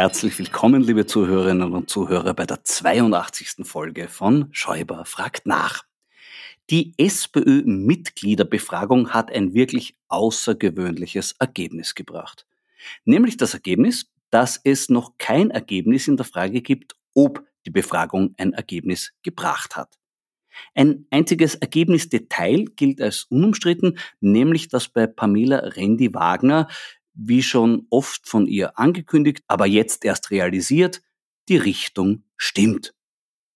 Herzlich willkommen, liebe Zuhörerinnen und Zuhörer, bei der 82. Folge von Schäuber fragt nach. Die SPÖ-Mitgliederbefragung hat ein wirklich außergewöhnliches Ergebnis gebracht. Nämlich das Ergebnis, dass es noch kein Ergebnis in der Frage gibt, ob die Befragung ein Ergebnis gebracht hat. Ein einziges Ergebnisdetail gilt als unumstritten, nämlich dass bei Pamela Rendi-Wagner wie schon oft von ihr angekündigt, aber jetzt erst realisiert, die Richtung stimmt.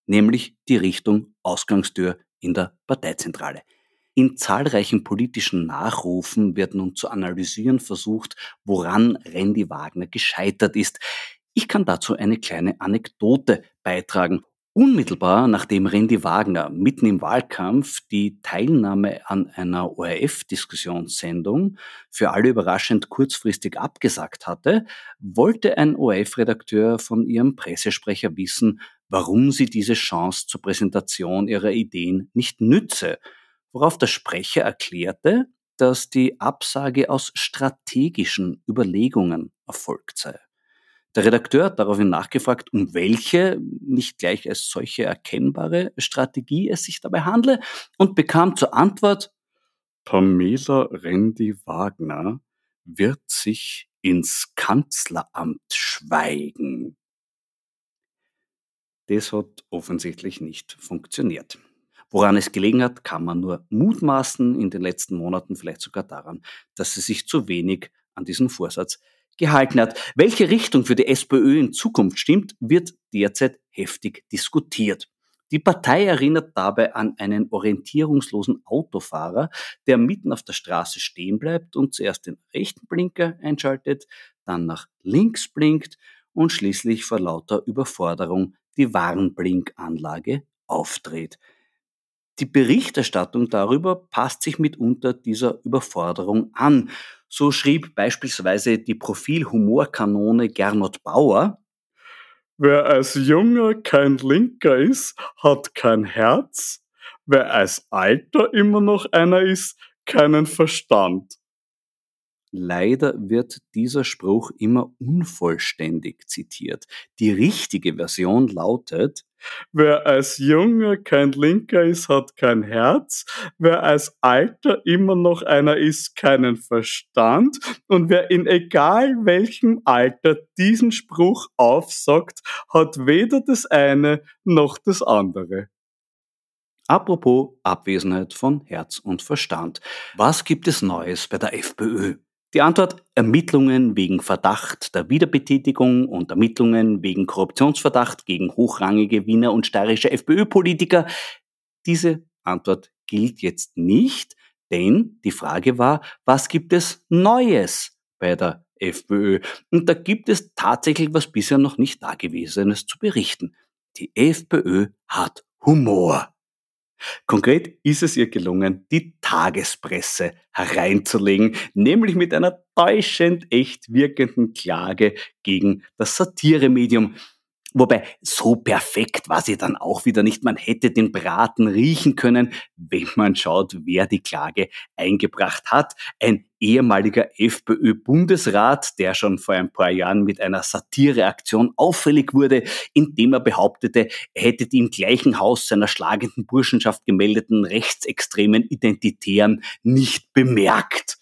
Nämlich die Richtung Ausgangstür in der Parteizentrale. In zahlreichen politischen Nachrufen wird nun zu analysieren versucht, woran Randy Wagner gescheitert ist. Ich kann dazu eine kleine Anekdote beitragen. Unmittelbar nachdem Randy Wagner mitten im Wahlkampf die Teilnahme an einer ORF-Diskussionssendung für alle überraschend kurzfristig abgesagt hatte, wollte ein ORF-Redakteur von ihrem Pressesprecher wissen, warum sie diese Chance zur Präsentation ihrer Ideen nicht nütze, worauf der Sprecher erklärte, dass die Absage aus strategischen Überlegungen erfolgt sei. Der Redakteur hat daraufhin nachgefragt, um welche nicht gleich als solche erkennbare Strategie es sich dabei handle und bekam zur Antwort, Pamela Rendi-Wagner wird sich ins Kanzleramt schweigen. Das hat offensichtlich nicht funktioniert. Woran es gelegen hat, kann man nur mutmaßen, in den letzten Monaten vielleicht sogar daran, dass sie sich zu wenig an diesen Vorsatz gehalten hat. Welche Richtung für die SPÖ in Zukunft stimmt, wird derzeit heftig diskutiert. Die Partei erinnert dabei an einen orientierungslosen Autofahrer, der mitten auf der Straße stehen bleibt und zuerst den rechten Blinker einschaltet, dann nach links blinkt und schließlich vor lauter Überforderung die Warnblinkanlage aufdreht. Die Berichterstattung darüber passt sich mitunter dieser Überforderung an. So schrieb beispielsweise die Profil-Humorkanone Gernot Bauer, Wer als Junger kein Linker ist, hat kein Herz. Wer als Alter immer noch einer ist, keinen Verstand. Leider wird dieser Spruch immer unvollständig zitiert. Die richtige Version lautet, Wer als Junger kein Linker ist, hat kein Herz. Wer als Alter immer noch einer ist, keinen Verstand. Und wer in egal welchem Alter diesen Spruch aufsagt, hat weder das eine noch das andere. Apropos Abwesenheit von Herz und Verstand. Was gibt es Neues bei der FPÖ? Die Antwort Ermittlungen wegen Verdacht der Wiederbetätigung und Ermittlungen wegen Korruptionsverdacht gegen hochrangige Wiener und steirische FPÖ-Politiker. Diese Antwort gilt jetzt nicht, denn die Frage war, was gibt es Neues bei der FPÖ? Und da gibt es tatsächlich was bisher noch nicht Dagewesenes zu berichten. Die FPÖ hat Humor. Konkret ist es ihr gelungen, die Tagespresse hereinzulegen, nämlich mit einer täuschend echt wirkenden Klage gegen das Satiremedium. Wobei, so perfekt war sie dann auch wieder nicht. Man hätte den Braten riechen können, wenn man schaut, wer die Klage eingebracht hat. Ein ehemaliger FPÖ-Bundesrat, der schon vor ein paar Jahren mit einer Satireaktion auffällig wurde, indem er behauptete, er hätte die im gleichen Haus seiner schlagenden Burschenschaft gemeldeten rechtsextremen Identitären nicht bemerkt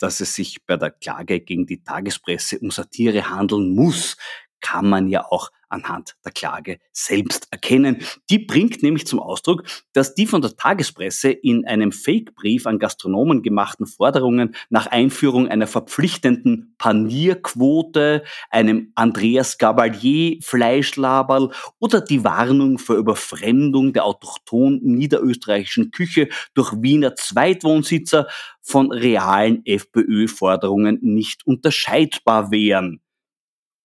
dass es sich bei der Klage gegen die Tagespresse um Satire handeln muss, kann man ja auch anhand der Klage selbst erkennen. Die bringt nämlich zum Ausdruck, dass die von der Tagespresse in einem Fake-Brief an Gastronomen gemachten Forderungen nach Einführung einer verpflichtenden Panierquote, einem Andreas Gabalier Fleischlaberl oder die Warnung vor Überfremdung der autochton niederösterreichischen Küche durch Wiener Zweitwohnsitzer von realen FPÖ-Forderungen nicht unterscheidbar wären.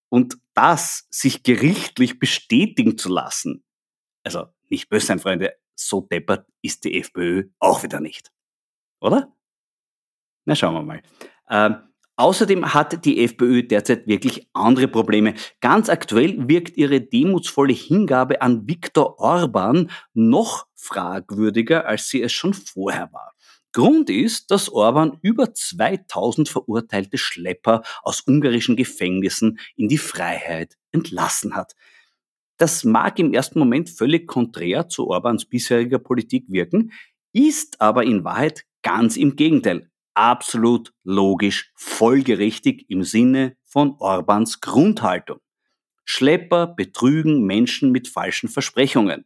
Und das sich gerichtlich bestätigen zu lassen, also nicht böse sein, Freunde, so deppert ist die FPÖ auch wieder nicht. Oder? Na, schauen wir mal. Ähm, außerdem hat die FPÖ derzeit wirklich andere Probleme. Ganz aktuell wirkt ihre demutsvolle Hingabe an Viktor Orban noch fragwürdiger, als sie es schon vorher war. Grund ist, dass Orban über 2000 verurteilte Schlepper aus ungarischen Gefängnissen in die Freiheit entlassen hat. Das mag im ersten Moment völlig konträr zu Orbans bisheriger Politik wirken, ist aber in Wahrheit ganz im Gegenteil. Absolut logisch, folgerichtig im Sinne von Orbans Grundhaltung. Schlepper betrügen Menschen mit falschen Versprechungen.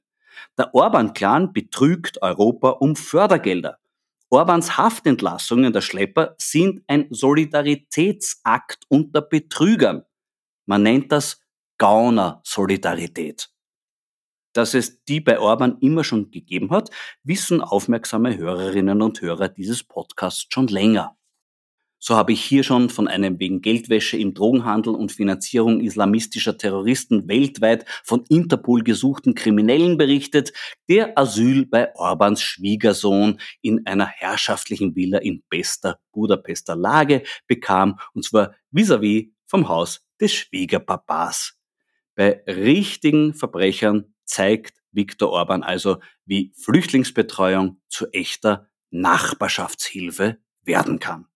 Der Orban-Clan betrügt Europa um Fördergelder. Orbans Haftentlassungen der Schlepper sind ein Solidaritätsakt unter Betrügern. Man nennt das Gauner-Solidarität. Dass es die bei Orban immer schon gegeben hat, wissen aufmerksame Hörerinnen und Hörer dieses Podcasts schon länger. So habe ich hier schon von einem wegen Geldwäsche im Drogenhandel und Finanzierung islamistischer Terroristen weltweit von Interpol gesuchten Kriminellen berichtet, der Asyl bei Orbans Schwiegersohn in einer herrschaftlichen Villa in bester Budapester Lage bekam, und zwar vis-à-vis -vis vom Haus des Schwiegerpapas. Bei richtigen Verbrechern zeigt Viktor Orban also, wie Flüchtlingsbetreuung zu echter Nachbarschaftshilfe werden kann.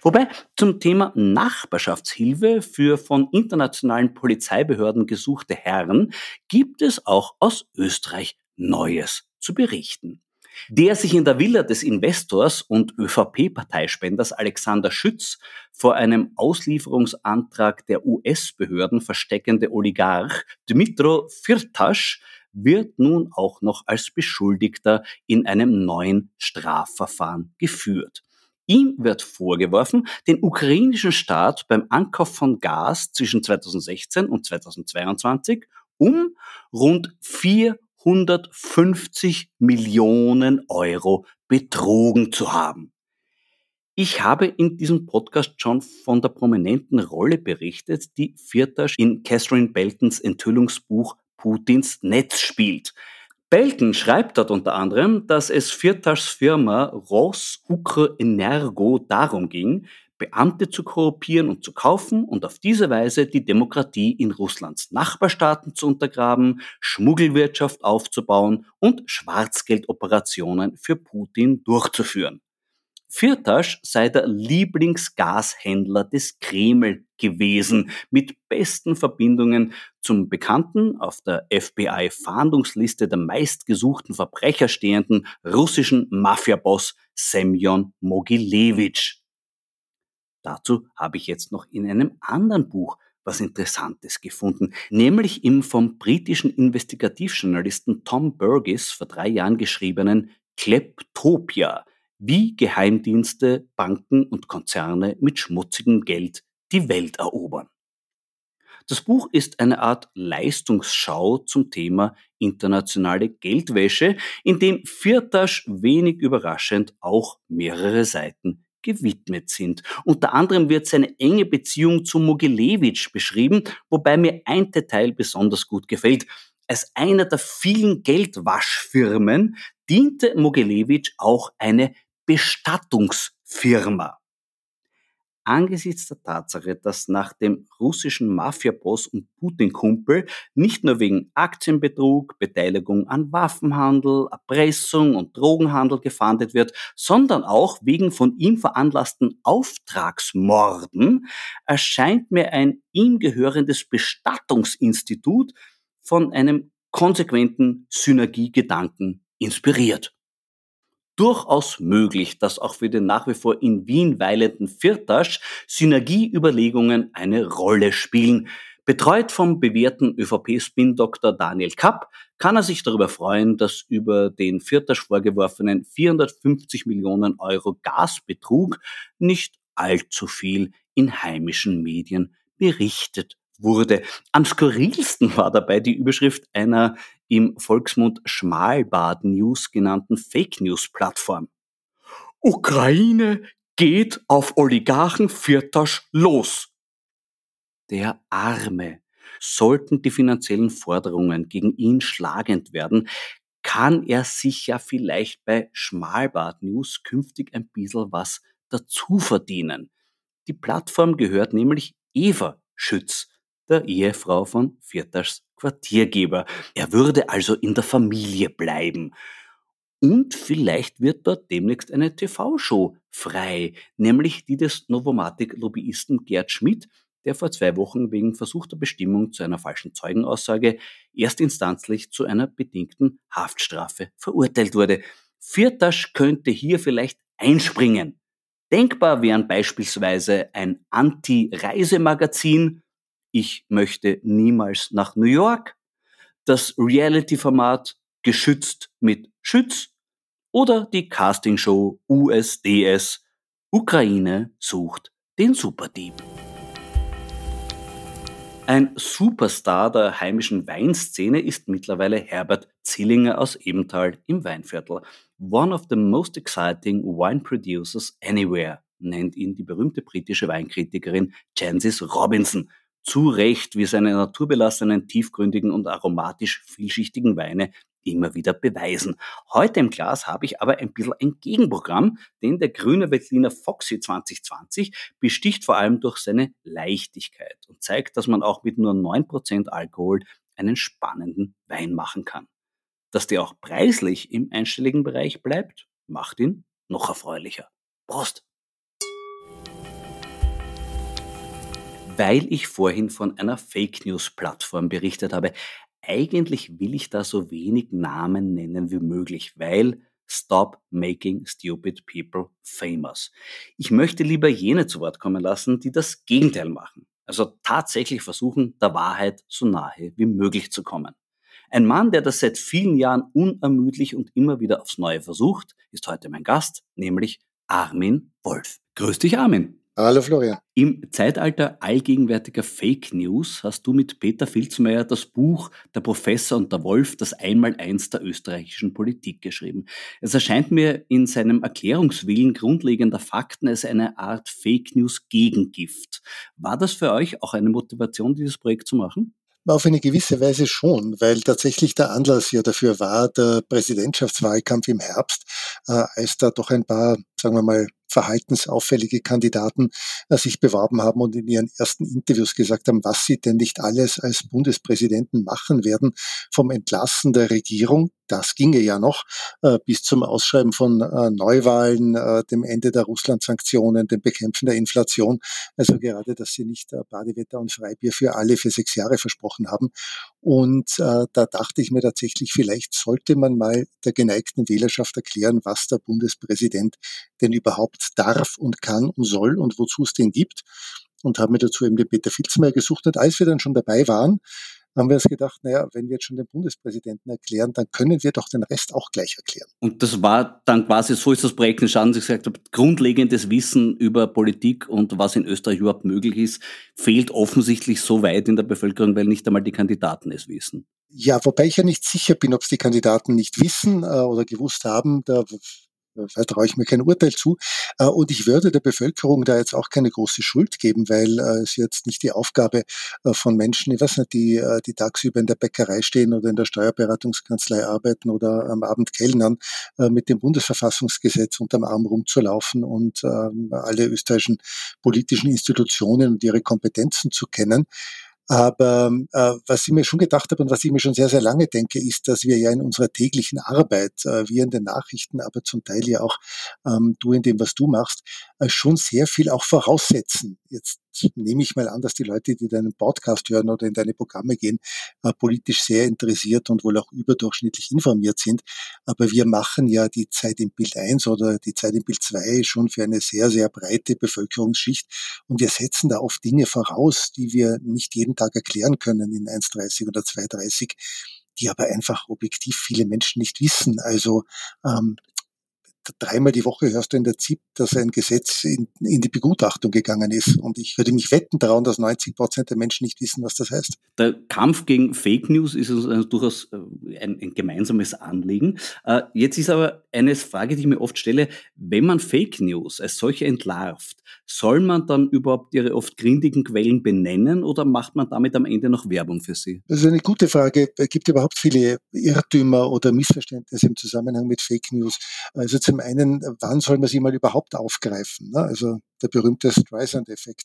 Wobei zum Thema Nachbarschaftshilfe für von internationalen Polizeibehörden gesuchte Herren gibt es auch aus Österreich Neues zu berichten. Der sich in der Villa des Investors und ÖVP-Parteispenders Alexander Schütz vor einem Auslieferungsantrag der US-Behörden versteckende Oligarch Dmitro Firtasch wird nun auch noch als Beschuldigter in einem neuen Strafverfahren geführt. Ihm wird vorgeworfen, den ukrainischen Staat beim Ankauf von Gas zwischen 2016 und 2022 um rund 450 Millionen Euro betrogen zu haben. Ich habe in diesem Podcast schon von der prominenten Rolle berichtet, die Firtasch in Catherine Beltons Enthüllungsbuch Putins Netz spielt. Belton schreibt dort unter anderem, dass es Firtaschs Firma Ross Energo darum ging, Beamte zu korruptieren und zu kaufen und auf diese Weise die Demokratie in Russlands Nachbarstaaten zu untergraben, Schmuggelwirtschaft aufzubauen und Schwarzgeldoperationen für Putin durchzuführen. Firtasch sei der Lieblingsgashändler des Kreml gewesen, mit besten Verbindungen zum bekannten, auf der FBI-Fahndungsliste der meistgesuchten Verbrecher stehenden russischen Mafiaboss Semyon Mogilevich. Dazu habe ich jetzt noch in einem anderen Buch was Interessantes gefunden, nämlich im vom britischen Investigativjournalisten Tom Burgess vor drei Jahren geschriebenen Kleptopia, wie Geheimdienste, Banken und Konzerne mit schmutzigem Geld die Welt erobern. Das Buch ist eine Art Leistungsschau zum Thema internationale Geldwäsche, in dem Firtasch wenig überraschend auch mehrere Seiten gewidmet sind. Unter anderem wird seine enge Beziehung zu Mogilewitsch beschrieben, wobei mir ein Detail besonders gut gefällt. Als einer der vielen Geldwaschfirmen diente Mogilewitsch auch eine Bestattungsfirma angesichts der Tatsache, dass nach dem russischen Mafiaboss und Putin-Kumpel nicht nur wegen Aktienbetrug, Beteiligung an Waffenhandel, Erpressung und Drogenhandel gefahndet wird, sondern auch wegen von ihm veranlassten Auftragsmorden, erscheint mir ein ihm gehörendes Bestattungsinstitut von einem konsequenten Synergiegedanken inspiriert durchaus möglich, dass auch für den nach wie vor in Wien weilenden Firtasch Synergieüberlegungen eine Rolle spielen. Betreut vom bewährten ÖVP-Spin-Doktor Daniel Kapp kann er sich darüber freuen, dass über den Firtasch vorgeworfenen 450 Millionen Euro Gasbetrug nicht allzu viel in heimischen Medien berichtet wurde. Am skurrilsten war dabei die Überschrift einer im Volksmund Schmalbad News genannten Fake News Plattform. Ukraine geht auf Oligarchen Firtasch los. Der Arme. Sollten die finanziellen Forderungen gegen ihn schlagend werden, kann er sich ja vielleicht bei Schmalbad News künftig ein bisschen was dazu verdienen. Die Plattform gehört nämlich Eva Schütz, der Ehefrau von Vierters Quartiergeber. Er würde also in der Familie bleiben. Und vielleicht wird dort demnächst eine TV-Show frei, nämlich die des Novomatic-Lobbyisten Gerd Schmidt, der vor zwei Wochen wegen versuchter Bestimmung zu einer falschen Zeugenaussage erstinstanzlich zu einer bedingten Haftstrafe verurteilt wurde. Viertasch könnte hier vielleicht einspringen. Denkbar wären beispielsweise ein Anti-Reisemagazin ich möchte niemals nach New York, das Reality-Format Geschützt mit Schütz oder die Castingshow USDS Ukraine sucht den Superdieb. Ein Superstar der heimischen Weinszene ist mittlerweile Herbert Zillinger aus Ebenthal im Weinviertel. One of the most exciting wine producers anywhere, nennt ihn die berühmte britische Weinkritikerin Jancis Robinson zu Recht, wie seine naturbelassenen, tiefgründigen und aromatisch vielschichtigen Weine immer wieder beweisen. Heute im Glas habe ich aber ein bisschen ein Gegenprogramm, denn der grüne Veltliner Foxy 2020 besticht vor allem durch seine Leichtigkeit und zeigt, dass man auch mit nur 9% Alkohol einen spannenden Wein machen kann. Dass der auch preislich im einstelligen Bereich bleibt, macht ihn noch erfreulicher. Prost! Weil ich vorhin von einer Fake News Plattform berichtet habe. Eigentlich will ich da so wenig Namen nennen wie möglich, weil Stop making stupid people famous. Ich möchte lieber jene zu Wort kommen lassen, die das Gegenteil machen. Also tatsächlich versuchen, der Wahrheit so nahe wie möglich zu kommen. Ein Mann, der das seit vielen Jahren unermüdlich und immer wieder aufs Neue versucht, ist heute mein Gast, nämlich Armin Wolf. Grüß dich, Armin. Hallo Florian. Im Zeitalter allgegenwärtiger Fake News hast du mit Peter Filzmeier das Buch Der Professor und der Wolf, das Einmaleins der österreichischen Politik geschrieben. Es erscheint mir in seinem Erklärungswillen grundlegender Fakten als eine Art Fake News Gegengift. War das für euch auch eine Motivation, dieses Projekt zu machen? Auf eine gewisse Weise schon, weil tatsächlich der Anlass ja dafür war, der Präsidentschaftswahlkampf im Herbst, äh, als da doch ein paar, sagen wir mal, verhaltensauffällige Kandidaten äh, sich beworben haben und in ihren ersten Interviews gesagt haben, was sie denn nicht alles als Bundespräsidenten machen werden, vom Entlassen der Regierung, das ginge ja noch, äh, bis zum Ausschreiben von äh, Neuwahlen, dem Ende der Russland-Sanktionen, dem Bekämpfen der Inflation. Also gerade, dass sie nicht Badewetter und Freibier für alle für sechs Jahre versprochen haben. Und da dachte ich mir tatsächlich, vielleicht sollte man mal der geneigten Wählerschaft erklären, was der Bundespräsident denn überhaupt darf und kann und soll und wozu es den gibt. Und habe mir dazu eben den Peter Filzmeier gesucht. Und als wir dann schon dabei waren, haben wir uns gedacht, naja, wenn wir jetzt schon den Bundespräsidenten erklären, dann können wir doch den Rest auch gleich erklären. Und das war dann quasi, so ist das Projekt entstanden, Sie gesagt haben, grundlegendes Wissen über Politik und was in Österreich überhaupt möglich ist, fehlt offensichtlich so weit in der Bevölkerung, weil nicht einmal die Kandidaten es wissen. Ja, wobei ich ja nicht sicher bin, ob es die Kandidaten nicht wissen äh, oder gewusst haben. Da da traue ich mir kein Urteil zu. Äh, und ich würde der Bevölkerung da jetzt auch keine große Schuld geben, weil äh, es jetzt nicht die Aufgabe äh, von Menschen, ich weiß nicht, die, die tagsüber in der Bäckerei stehen oder in der Steuerberatungskanzlei arbeiten oder am Abend kellnern, mit dem Bundesverfassungsgesetz unterm Arm rumzulaufen und ähm, alle österreichischen politischen Institutionen und ihre Kompetenzen zu kennen. Aber äh, was ich mir schon gedacht habe und was ich mir schon sehr, sehr lange denke, ist, dass wir ja in unserer täglichen Arbeit, äh, wir in den Nachrichten, aber zum Teil ja auch ähm, du in dem, was du machst, äh, schon sehr viel auch voraussetzen. Jetzt nehme ich mal an, dass die Leute, die deinen Podcast hören oder in deine Programme gehen, äh, politisch sehr interessiert und wohl auch überdurchschnittlich informiert sind. Aber wir machen ja die Zeit im Bild 1 oder die Zeit im Bild 2 schon für eine sehr, sehr breite Bevölkerungsschicht. Und wir setzen da oft Dinge voraus, die wir nicht jeden Tag erklären können in 1,30 oder 2,30 die aber einfach objektiv viele Menschen nicht wissen. Also ähm, dreimal die Woche hörst du in der ZIP, dass ein Gesetz in, in, die Begutachtung gegangen ist. Und ich würde mich wetten trauen, dass 90 Prozent der Menschen nicht wissen, was das heißt. Der Kampf gegen Fake News ist uns durchaus äh, ein, ein, gemeinsames Anliegen. Äh, jetzt ist aber eine Frage, die ich mir oft stelle, wenn man Fake News als solche entlarvt, soll man dann überhaupt ihre oft grindigen Quellen benennen oder macht man damit am Ende noch Werbung für sie? Das ist eine gute Frage. Es gibt überhaupt viele Irrtümer oder Missverständnisse im Zusammenhang mit Fake News. Also zum einen, wann soll man sie mal überhaupt aufgreifen? Ne? Also der berühmte Streisand-Effekt.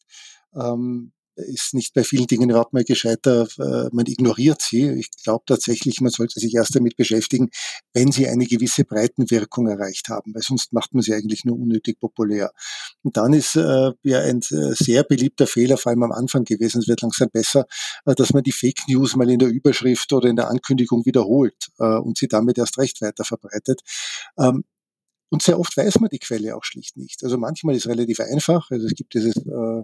Ähm, ist nicht bei vielen Dingen überhaupt mal gescheiter, äh, man ignoriert sie. Ich glaube tatsächlich, man sollte sich erst damit beschäftigen, wenn sie eine gewisse Breitenwirkung erreicht haben, weil sonst macht man sie eigentlich nur unnötig populär. Und dann ist äh, ja ein äh, sehr beliebter Fehler, vor allem am Anfang gewesen, es wird langsam besser, äh, dass man die Fake News mal in der Überschrift oder in der Ankündigung wiederholt äh, und sie damit erst recht weiter verbreitet. Ähm, und sehr oft weiß man die Quelle auch schlicht nicht. Also manchmal ist es relativ einfach. Also es gibt dieses äh,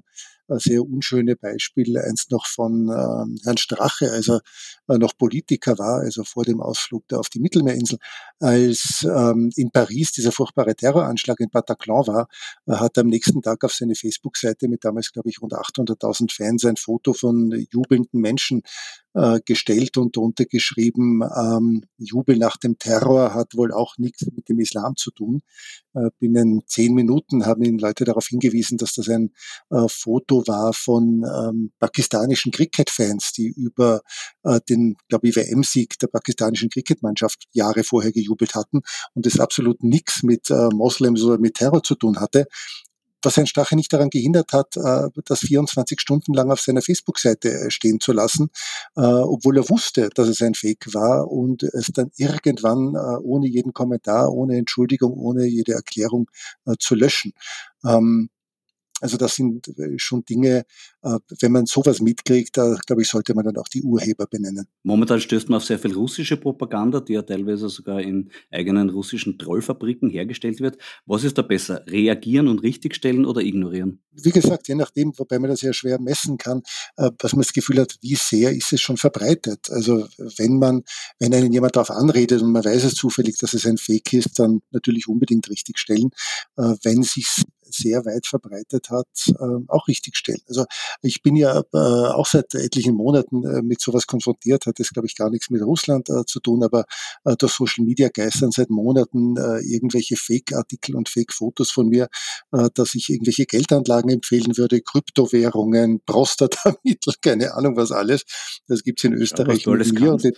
sehr unschöne Beispiel einst noch von ähm, Herrn Strache, als er äh, noch Politiker war, also vor dem Ausflug da auf die Mittelmeerinsel, als ähm, in Paris dieser furchtbare Terroranschlag in Bataclan war, äh, hat er am nächsten Tag auf seine Facebook-Seite mit damals, glaube ich, rund 800.000 Fans ein Foto von jubelnden Menschen äh, gestellt und darunter geschrieben, ähm, Jubel nach dem Terror hat wohl auch nichts mit dem Islam zu tun. Äh, binnen zehn Minuten haben ihn Leute darauf hingewiesen, dass das ein äh, Foto war von ähm, pakistanischen Cricket-Fans, die über äh, den, glaube ich, WM-Sieg der pakistanischen Cricket-Mannschaft Jahre vorher gejubelt hatten und es absolut nichts mit äh, Moslems oder mit Terror zu tun hatte was Herrn Strache nicht daran gehindert hat, äh, das 24 Stunden lang auf seiner Facebook-Seite äh, stehen zu lassen, äh, obwohl er wusste, dass es ein Fake war und es dann irgendwann ohne jeden Kommentar, ohne Entschuldigung, ohne jede Erklärung zu löschen. Also das sind äh, schon Dinge, wenn man sowas mitkriegt, da glaube ich, sollte man dann auch die Urheber benennen. Momentan stößt man auf sehr viel russische Propaganda, die ja teilweise sogar in eigenen russischen Trollfabriken hergestellt wird. Was ist da besser? Reagieren und richtigstellen oder ignorieren? Wie gesagt, je nachdem, wobei man das ja schwer messen kann, äh, was man das Gefühl hat, wie sehr ist es schon verbreitet. Also wenn man, wenn einen jemand darauf anredet und man weiß es zufällig, dass es ein Fake ist, dann natürlich unbedingt richtigstellen. Wenn sich sehr weit verbreitet hat, äh, auch richtig stellen. Also ich bin ja äh, auch seit etlichen Monaten äh, mit sowas konfrontiert, hat das glaube ich gar nichts mit Russland äh, zu tun, aber äh, durch Social Media geistern seit Monaten äh, irgendwelche Fake-Artikel und Fake-Fotos von mir, äh, dass ich irgendwelche Geldanlagen Anlagen empfehlen würde, Kryptowährungen, Prostatamittel, keine Ahnung was alles. Das gibt's in Österreich ja, mit mir. Und in,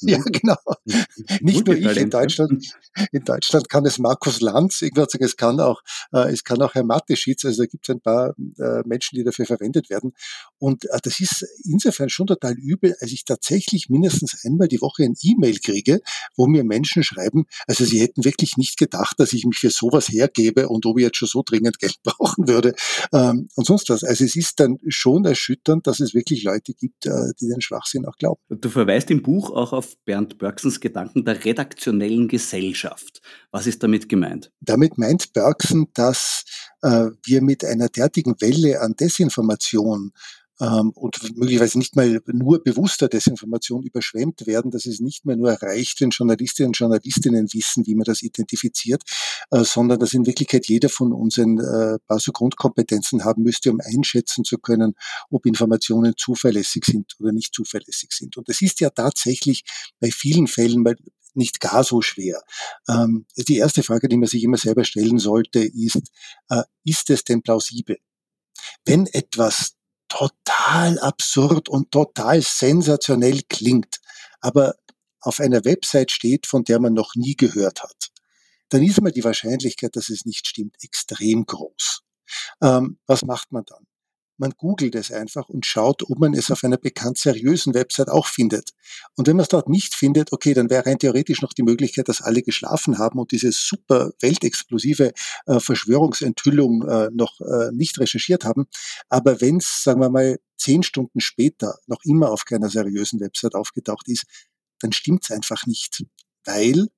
ja, genau. Nicht nur ich in Deutschland. In Deutschland kann es Markus Lanz, ich würde sagen, es kann auch, äh, es kann auch Herr Mateschitz, also da gibt es ein paar äh, Menschen, die dafür verwendet werden. Und äh, das ist insofern schon total übel, als ich tatsächlich mindestens einmal die Woche ein E-Mail kriege, wo mir Menschen schreiben, also sie hätten wirklich nicht gedacht, dass ich mich für sowas hergebe und ob ich jetzt schon so dringend Geld brauchen würde ähm, und sonst was. Also es ist dann schon erschütternd, dass es wirklich Leute gibt, äh, die den Schwachsinn auch glauben. Du verweist im Buch auch auf Bernd Bergsons Gedanken der redaktionellen Gesellschaft. Was ist damit gemeint? Damit meint Bergson, dass äh, wir mit einer derartigen Welle an Desinformation ähm, und möglicherweise nicht mal nur bewusster Desinformation überschwemmt werden, dass es nicht mehr nur reicht, wenn Journalistinnen und Journalistinnen wissen, wie man das identifiziert, äh, sondern dass in Wirklichkeit jeder von uns ein äh, paar so Grundkompetenzen haben müsste, um einschätzen zu können, ob Informationen zuverlässig sind oder nicht zuverlässig sind. Und das ist ja tatsächlich bei vielen Fällen mal nicht gar so schwer. Ähm, die erste Frage, die man sich immer selber stellen sollte, ist, äh, ist es denn plausibel? Wenn etwas total absurd und total sensationell klingt, aber auf einer Website steht, von der man noch nie gehört hat, dann ist mal die Wahrscheinlichkeit, dass es nicht stimmt, extrem groß. Ähm, was macht man dann? Man googelt es einfach und schaut, ob man es auf einer bekannt seriösen Website auch findet. Und wenn man es dort nicht findet, okay, dann wäre rein theoretisch noch die Möglichkeit, dass alle geschlafen haben und diese super weltexplosive äh, Verschwörungsenthüllung äh, noch äh, nicht recherchiert haben. Aber wenn es, sagen wir mal, zehn Stunden später noch immer auf keiner seriösen Website aufgetaucht ist, dann stimmt es einfach nicht, weil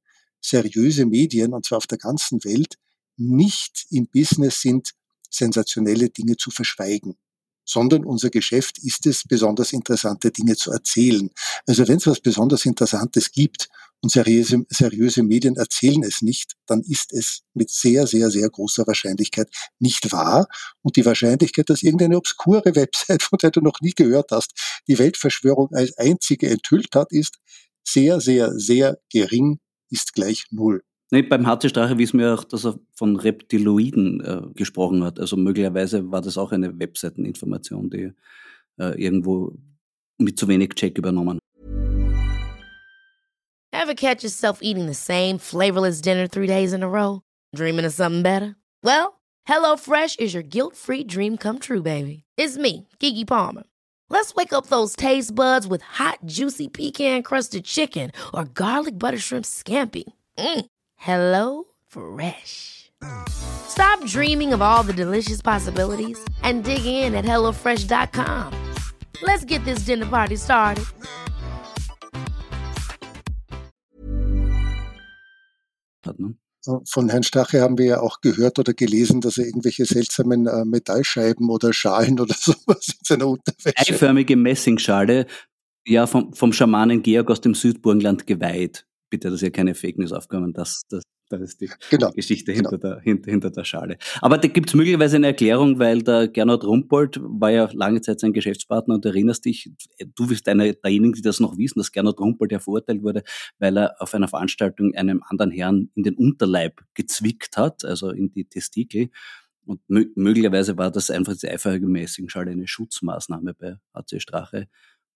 seriöse Medien, und zwar auf der ganzen Welt, nicht im Business sind, sensationelle Dinge zu verschweigen sondern unser Geschäft ist es, besonders interessante Dinge zu erzählen. Also wenn es was besonders Interessantes gibt und seriöse, seriöse Medien erzählen es nicht, dann ist es mit sehr, sehr, sehr großer Wahrscheinlichkeit nicht wahr. Und die Wahrscheinlichkeit, dass irgendeine obskure Website, von der du noch nie gehört hast, die Weltverschwörung als einzige enthüllt hat, ist sehr, sehr, sehr gering, ist gleich null. Nee, beim HC Strache wissen wir auch, dass er von Reptiloiden äh, gesprochen hat. Also möglicherweise war das auch eine Webseiteninformation, die äh, irgendwo mit zu wenig Check übernommen. Ever catch yourself eating the same flavorless dinner three days in a row? Dreaming of something better? Well, HelloFresh is your guilt-free dream come true, baby. It's me, Kiki Palmer. Let's wake up those taste buds with hot, juicy pecan-crusted chicken or garlic butter shrimp scampi. Mm. Hello Fresh. Stop dreaming of all the delicious possibilities and dig in at HelloFresh.com. Let's get this dinner party started. Von Herrn Stache haben wir ja auch gehört oder gelesen, dass er irgendwelche seltsamen äh, Metallscheiben oder Schalen oder sowas in seiner Unterwäsche. Eiförmige Messingschale, ja, vom, vom Schamanen Georg aus dem Südburgenland geweiht bitte, dass hier keine Fake News aufkommen. Das, das, das ist die, genau. die Geschichte hinter, genau. der, hinter, hinter der Schale. Aber da gibt es möglicherweise eine Erklärung, weil der Gernot Rumpold war ja lange Zeit sein Geschäftspartner und du erinnerst dich, du bist einer derjenigen, die das noch wissen, dass Gernot Rumpold ja verurteilt wurde, weil er auf einer Veranstaltung einem anderen Herrn in den Unterleib gezwickt hat, also in die Testikel. Und möglicherweise war das einfach diese einfache Messingschale eine Schutzmaßnahme bei HC Strache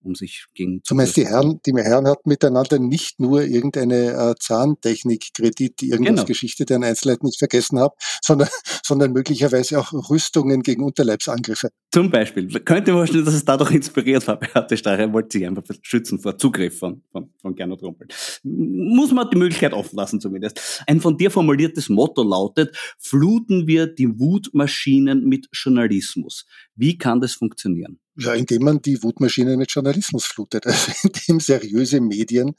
um sich gegen zu. Du meinst, die Herren, die Herren hatten miteinander nicht nur irgendeine äh, Zahntechnik-Kredit, die irgendwas genau. Geschichte, deren Einzelheiten nicht vergessen habe, sondern, sondern möglicherweise auch Rüstungen gegen Unterleibsangriffe. Zum Beispiel. Könnte man vorstellen, dass es dadurch inspiriert war. Beate Steirer wollte sich einfach schützen vor Zugriff von, von, von Gernot Rumpel. Muss man die Möglichkeit offen lassen zumindest. Ein von dir formuliertes Motto lautet, fluten wir die Wutmaschinen mit Journalismus. Wie kann das funktionieren? Ja, indem man die Wutmaschine mit Journalismus flutet, also indem seriöse Medien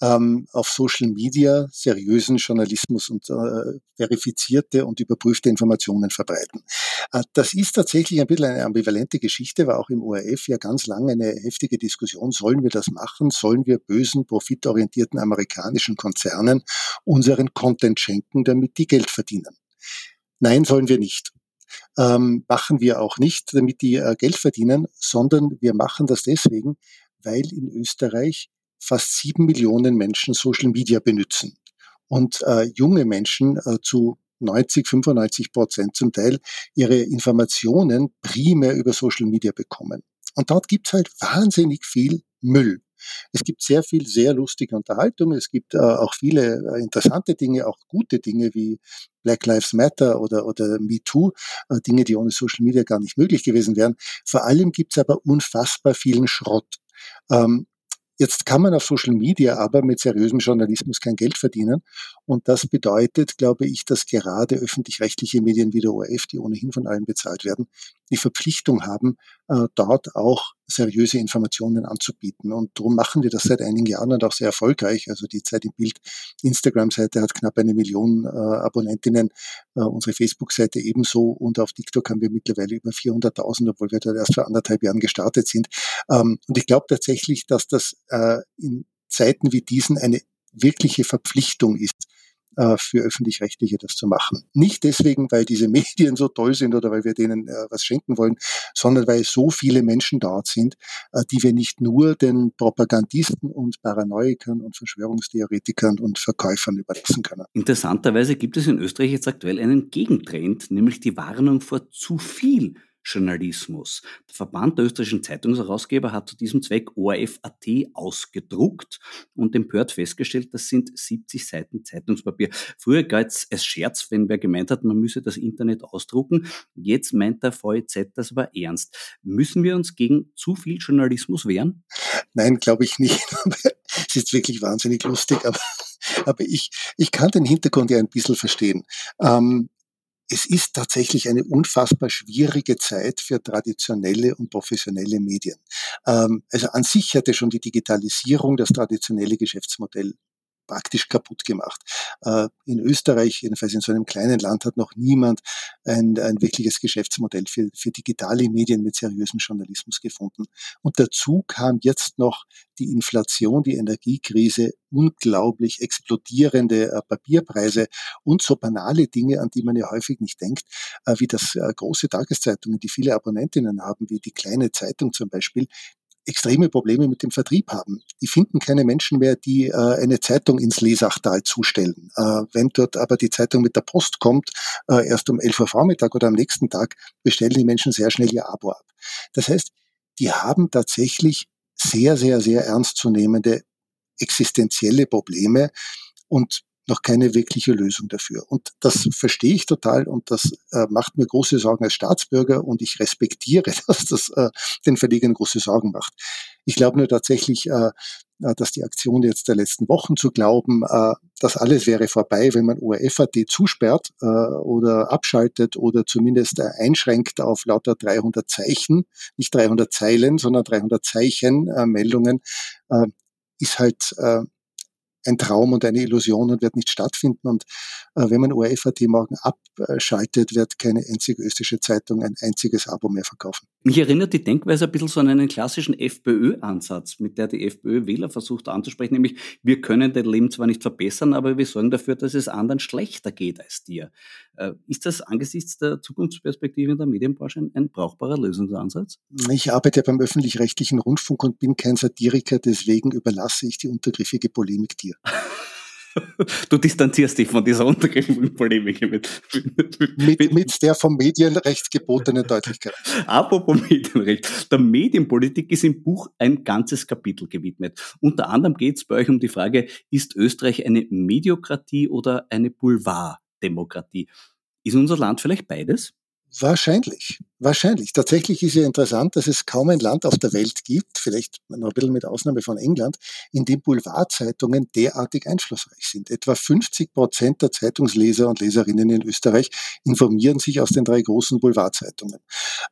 ähm, auf Social Media seriösen Journalismus und äh, verifizierte und überprüfte Informationen verbreiten. Äh, das ist tatsächlich ein bisschen eine ambivalente Geschichte, war auch im ORF ja ganz lange eine heftige Diskussion. Sollen wir das machen? Sollen wir bösen, profitorientierten amerikanischen Konzernen unseren Content schenken, damit die Geld verdienen? Nein, sollen wir nicht ähm, machen wir auch nicht, damit die äh, Geld verdienen, sondern wir machen das deswegen, weil in Österreich fast sieben Millionen Menschen Social Media benutzen und äh, junge Menschen äh, zu 90, 95 Prozent zum Teil ihre Informationen primär über Social Media bekommen. Und dort gibt's halt wahnsinnig viel Müll. Es gibt sehr viel sehr lustige Unterhaltung. Es gibt äh, auch viele äh, interessante Dinge, auch gute Dinge wie Black Lives Matter oder, oder MeToo, äh, Dinge, die ohne Social Media gar nicht möglich gewesen wären. Vor allem gibt es aber unfassbar vielen Schrott. Ähm, Jetzt kann man auf Social Media aber mit seriösem Journalismus kein Geld verdienen. Und das bedeutet, glaube ich, dass gerade öffentlich-rechtliche Medien wie der ORF, die ohnehin von allen bezahlt werden, die Verpflichtung haben, äh, dort auch seriöse Informationen anzubieten. Und darum machen wir das seit einigen Jahren und auch sehr erfolgreich. Also die Zeit im Bild Instagram-Seite hat knapp eine Million äh, Abonnentinnen, äh, unsere Facebook-Seite ebenso und auf TikTok haben wir mittlerweile über 400.000, obwohl wir dort erst vor anderthalb Jahren gestartet sind. Ähm, und ich glaube tatsächlich, dass das in Zeiten wie diesen eine wirkliche Verpflichtung ist, für öffentlich-rechtliche das zu machen. Nicht deswegen, weil diese Medien so toll sind oder weil wir denen äh, was schenken wollen, sondern weil so viele Menschen dort sind, äh, die wir nicht nur den Propagandisten und Paranoikern und Verschwörungstheoretikern und Verkäufern überlassen können. Interessanterweise gibt es in Österreich jetzt aktuell einen Gegentrend, nämlich die Warnung vor zu viel Journalismus. Der Verband der österreichischen Zeitungsherausgeber hat zu diesem Zweck ORF.at ausgedruckt und empört festgestellt, das sind 70 Seiten Zeitungspapier. Früher galt es als Scherz, wenn wer gemeint hat, man müsse das Internet ausdrucken. Jetzt meint der VEZ das aber ernst. Müssen wir uns gegen zu viel Journalismus wehren? Nein, glaube ich nicht. es ist wirklich wahnsinnig lustig, aber, aber ich, ich kann den Hintergrund ja ein bisschen verstehen. Ähm, es ist tatsächlich eine unfassbar schwierige Zeit für traditionelle und professionelle Medien. Ähm, also an sich hätte schon die Digitalisierung das traditionelle Geschäftsmodell praktisch kaputt gemacht. Äh, in Österreich, jedenfalls in so einem kleinen Land, hat noch niemand ein, ein wirkliches Geschäftsmodell für, für digitale Medien mit seriösem Journalismus gefunden. Und dazu kam jetzt noch die Inflation, die Energiekrise, unglaublich explodierende äh, Papierpreise und so banale Dinge, an die man ja häufig nicht denkt, äh, wie das große Tageszeitungen, die viele Abonnentinnen haben, wie die kleine Zeitung zum Beispiel, extreme Probleme mit dem Vertrieb haben. Die finden keine Menschen mehr, die äh, eine Zeitung ins Lesachtal zustellen. Äh, wenn dort aber die Zeitung mit der Post kommt, äh, erst um 11 Uhr Vormittag oder am nächsten Tag, bestellen die Menschen sehr schnell ihr Abo ab. Das heißt, die haben tatsächlich sehr, sehr, sehr ernstzunehmende existenzielle Probleme und noch keine wirkliche Lösung dafür. Und das verstehe ich total und das äh, macht mir große Sorgen als Staatsbürger und ich respektiere, dass das äh, den Verlegern große Sorgen macht. Ich glaube nur tatsächlich, äh, äh dass die Aktion jetzt der letzten Wochen zu glauben, äh, dass alles wäre vorbei, wenn man ORF.at zusperrt äh, oder abschaltet oder zumindest einschränkt auf lauter 300 Zeichen, nicht 300 Zeilen, sondern 300 Zeichen Meldungen, ist halt ein Traum und eine Illusion und wird nicht stattfinden. Und äh, wenn man ORF.at morgen abschaltet, wird keine einzige österreichische Zeitung ein einziges Abo mehr verkaufen. Mich erinnert die Denkweise ein bisschen so an einen klassischen FPÖ-Ansatz, mit der die FPÖ Wähler versucht anzusprechen, nämlich wir können dein Leben zwar nicht verbessern, aber wir sorgen dafür, dass es anderen schlechter geht als dir. Äh, ist das angesichts der Zukunftsperspektive in der Medienbranche ein, ein brauchbarer Lösungsansatz? Ich arbeite beim öffentlich-rechtlichen Rundfunk und bin kein Satiriker, deswegen überlasse ich die untergriffige Polemik dir. Du distanzierst dich von dieser untergriffigen Polemik mit, mit, mit, mit, der vom Medienrecht gebotenen Deutlichkeit. Apropos Medienrecht. Der Medienpolitik ist im Buch ein ganzes Kapitel gewidmet. Unter anderem geht es bei euch um die Frage, ist Österreich eine Mediokratie oder eine Boulevarddemokratie? Ist unser Land vielleicht beides? Wahrscheinlich, wahrscheinlich. Tatsächlich ist ja interessant, dass es kaum ein Land auf der Welt gibt, vielleicht noch ein bisschen mit Ausnahme von England, in dem Boulevardzeitungen derartig einflussreich sind. Etwa 50 Prozent der Zeitungsleser und Leserinnen in Österreich informieren sich aus den drei großen Boulevardzeitungen.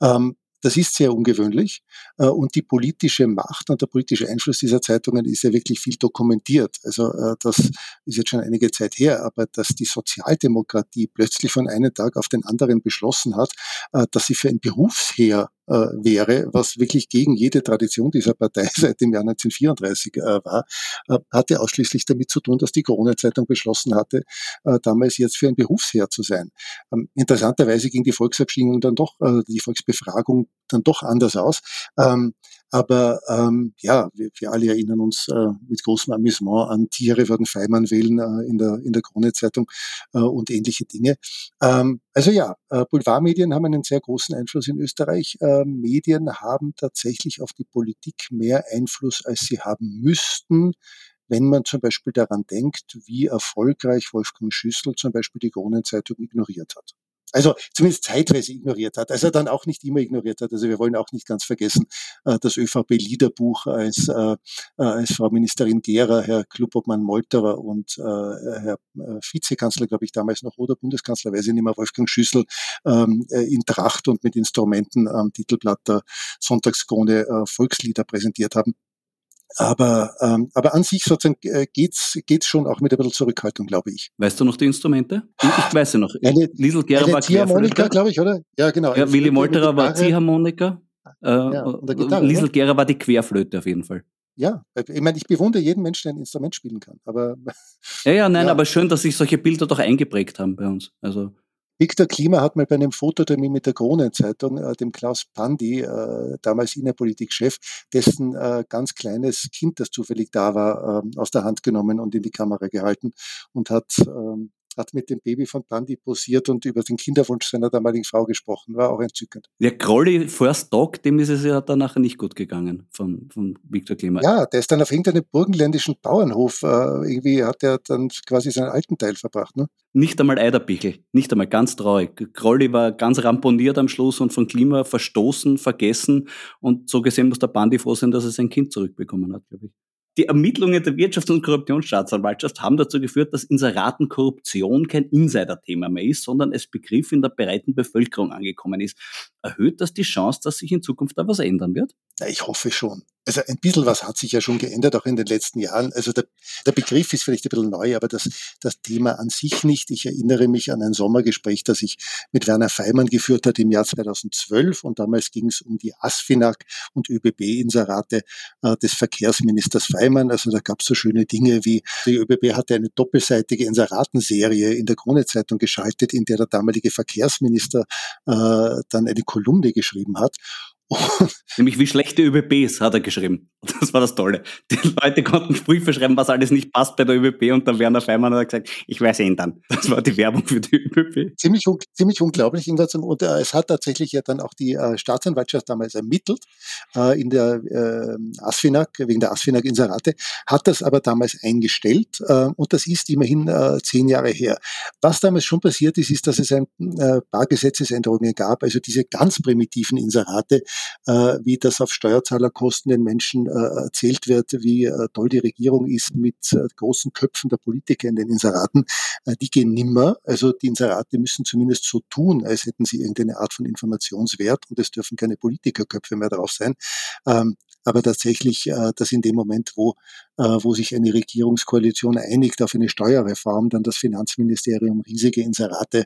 Ähm, das ist sehr ungewöhnlich. Äh, und die politische Macht und der politische Einfluss dieser Zeitungen ist ja wirklich viel dokumentiert. Also äh, das ist jetzt schon einige Zeit her, aber dass die Sozialdemokratie plötzlich von einem Tag auf den anderen beschlossen hat, äh, dass sie für ein Berufsheer äh, wäre, was wirklich gegen jede Tradition dieser Partei seit dem Jahr 1934 äh, war, äh, hatte ausschließlich damit zu tun, dass die Corona-Zeitung beschlossen hatte, äh, damals jetzt für ein Berufsheer zu sein. Ähm, interessanterweise ging die Volksabstimmung dann doch, äh, die Volksbefragung dann doch anders aus. Ähm, Aber ähm, ja, wir, wir alle erinnern uns äh, mit großem Amüsement an Tiere werden Feimann wählen äh, in der, in der Krone-Zeitung äh, und ähnliche Dinge. Ähm, also ja, äh, Boulevardmedien haben einen sehr großen Einfluss in Österreich. Äh, Medien haben tatsächlich auf die Politik mehr Einfluss, als sie haben müssten wenn man zum Beispiel daran denkt, wie erfolgreich Wolfgang Schüssel zum Beispiel die Kronenzeitung ignoriert hat. Also zumindest zeitweise ignoriert hat, also dann auch nicht immer ignoriert hat. Also wir wollen auch nicht ganz vergessen, äh, das ÖVP-Liederbuch, als, äh, äh, als Frau Ministerin Gera, Herr Klubobmann-Molterer und Herr Vizekanzler, glaube ich, damals noch, oder Bundeskanzler, weiß ich nicht mehr, Wolfgang Schüssel, ähm, in Tracht und mit Instrumenten am Titelblatt der Sonntagskrone Volkslieder präsentiert haben. Aber, ähm, aber an sich sozusagen äh, geht's geht's schon auch mit ein bisschen Zurückhaltung, glaube ich. Weißt du noch die Instrumente? Ich, ich weiß ja noch. Eine, Liesel Gera eine war Ziehharmonika, glaube ich, oder? Ja, genau. Ja, Willy Molterer war Ziehharmonika. Äh, ja, Gitarre, Liesel Gera war die Querflöte auf jeden Fall. Ja, ich meine, ich bewundere jeden Menschen, der ein Instrument spielen kann. Aber ja, ja, nein, ja. aber schön, dass sich solche Bilder doch eingeprägt haben bei uns. Also Viktor Klima hat mal bei einem Fototermin mit der Kronenzeitung, äh, dem Klaus Pandi, äh, damals Innenpolitikchef, dessen äh, ganz kleines Kind, das zufällig da war, äh, aus der Hand genommen und in die Kamera gehalten und hat ähm, hat mit dem Baby von Pandi posiert und über den Kinderwunsch seiner damaligen Frau gesprochen. War auch entzückend. Der Crowley First Dog, dem ist es ja dann nachher nicht gut gegangen von, von Viktor Klima. Ja, der ist dann auf irgendeinem burgenländischen Bauernhof, äh, irgendwie hat er dann quasi seinen alten Teil verbracht. Ne? Nicht einmal Eiderpickel, nicht einmal, ganz traurig. Crowley war ganz ramponiert am Schluss und von Klima verstoßen, vergessen und so gesehen muss der Pandi froh sein, dass er sein Kind zurückbekommen hat, glaube ich. Die Ermittlungen der Wirtschafts- und Korruptionsstaatsanwaltschaft haben dazu geführt, dass Inseratenkorruption kein Insider-Thema mehr ist, sondern als Begriff in der breiten Bevölkerung angekommen ist. Erhöht das die Chance, dass sich in Zukunft da was ändern wird? Ja, ich hoffe schon also ein bisschen was hat sich ja schon geändert, auch in den letzten Jahren. Also der, der Begriff ist vielleicht ein bisschen neu, aber das, das Thema an sich nicht. Ich erinnere mich an ein Sommergespräch, das ich mit Werner Feimann geführt hat im Jahr 2012 und damals ging es um die ASFINAG und ÖBB-Inserate äh, des Verkehrsministers Feimann. Also da gab es so schöne Dinge wie, die ÖBB hatte eine doppelseitige Inseratenserie in der Krone-Zeitung geschaltet, in der der damalige Verkehrsminister äh, dann eine Kolumne geschrieben hat. Nämlich wie schlechte ÖBBs, hat er geschrieben. Das war das Tolle. Die Leute konnten Sprüche schreiben, was alles nicht passt bei der ÖBB und der Werner Feimann hat gesagt, ich weiß ändern. Das war die Werbung für die ÖBB. Ziemlich, ziemlich unglaublich. Und äh, es hat tatsächlich ja dann auch die äh, Staatsanwaltschaft damals ermittelt äh, in der ASFINAG, wegen der ASFINAG-Inserate, hat das aber damals eingestellt und das ist immerhin zehn Jahre her. Was damals schon passiert ist, ist, dass es ein paar Gesetzesänderungen gab, also diese ganz primitiven Inserate, wie das auf Steuerzahlerkosten den Menschen äh, erzählt wird, wie äh, toll die Regierung ist mit großen Köpfen der Politiker in den Inseraten. Die gehen nimmer. Also die Inserate müssen zumindest so tun, als hätten sie irgendeine Art von Informationswert und es dürfen keine Politikerköpfe mehr drauf sein. Aber tatsächlich, äh, dass in dem Moment, wo, äh, wo sich eine Regierungskoalition einigt auf eine Steuerreform, dann das Finanzministerium riesige Inserate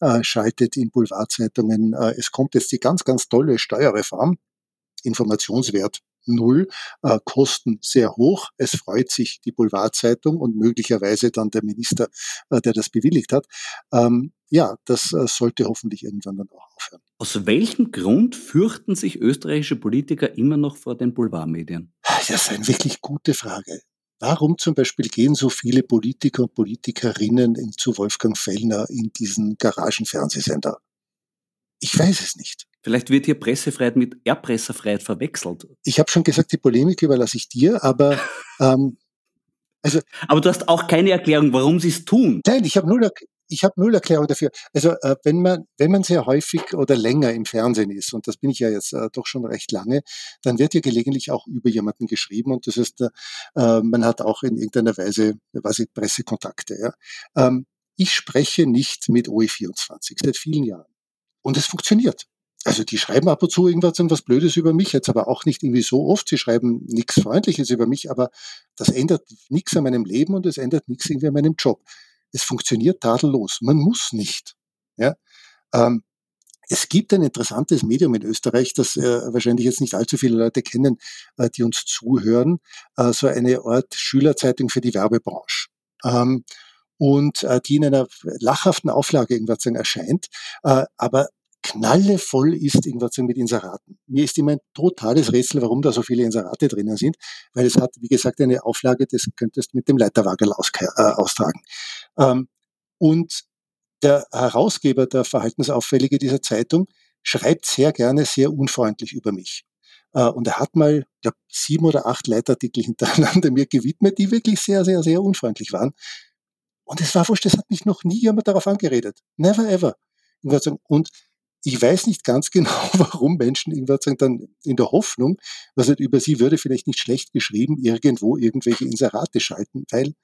äh, schaltet in Boulevardzeitungen. Es kommt jetzt die ganz, ganz tolle Steuerreform, Informationswert null, äh, Kosten sehr hoch. Es freut sich die Boulevardzeitung und möglicherweise dann der Minister, äh, der das bewilligt hat. Ähm, ja, das äh, sollte hoffentlich irgendwann dann auch aufhören. Aus welchem Grund fürchten sich österreichische Politiker immer noch vor den Boulevardmedien? Das ist eine wirklich gute Frage. Warum zum Beispiel gehen so viele Politiker und Politikerinnen zu Wolfgang Fellner in diesen Garagenfernsehsender? Ich weiß es nicht. Vielleicht wird hier Pressefreiheit mit Erpresserfreiheit verwechselt. Ich habe schon gesagt, die Polemik überlasse ich dir, aber ähm, also, aber du hast auch keine Erklärung, warum sie es tun. Nein, ich habe null, ich habe null Erklärung dafür. Also äh, wenn man wenn man sehr häufig oder länger im Fernsehen ist und das bin ich ja jetzt äh, doch schon recht lange, dann wird ja gelegentlich auch über jemanden geschrieben und das heißt, äh, man hat auch in irgendeiner Weise, weiß ich, Pressekontakte. Ja. Ähm, ich spreche nicht mit OE24 seit vielen Jahren und es funktioniert. Also die schreiben ab und zu irgendwas, irgendwas Blödes über mich, jetzt aber auch nicht irgendwie so oft. Sie schreiben nichts Freundliches über mich, aber das ändert nichts an meinem Leben und es ändert nichts irgendwie an meinem Job. Es funktioniert tadellos. Man muss nicht. Ja? Ähm, es gibt ein interessantes Medium in Österreich, das äh, wahrscheinlich jetzt nicht allzu viele Leute kennen, äh, die uns zuhören, äh, so eine Art Schülerzeitung für die Werbebranche. Ähm, und äh, die in einer lachhaften Auflage irgendwas erscheint, äh, aber knallevoll ist irgendwas mit Inseraten. Mir ist immer ein totales Rätsel, warum da so viele Inserate drinnen sind, weil es hat, wie gesagt, eine Auflage, das könntest mit dem Leiterwagel aus, äh, austragen. Ähm, und der Herausgeber, der Verhaltensauffällige dieser Zeitung, schreibt sehr gerne sehr unfreundlich über mich. Äh, und er hat mal, ich glaube, sieben oder acht Leitartikel hintereinander mir gewidmet, die wirklich sehr, sehr, sehr unfreundlich waren. Und es war wurscht, das hat mich noch nie jemand darauf angeredet. Never ever. Und ich weiß nicht ganz genau, warum Menschen irgendwas sagen, dann in der Hoffnung, was nicht über sie würde vielleicht nicht schlecht geschrieben, irgendwo irgendwelche Inserate schalten, weil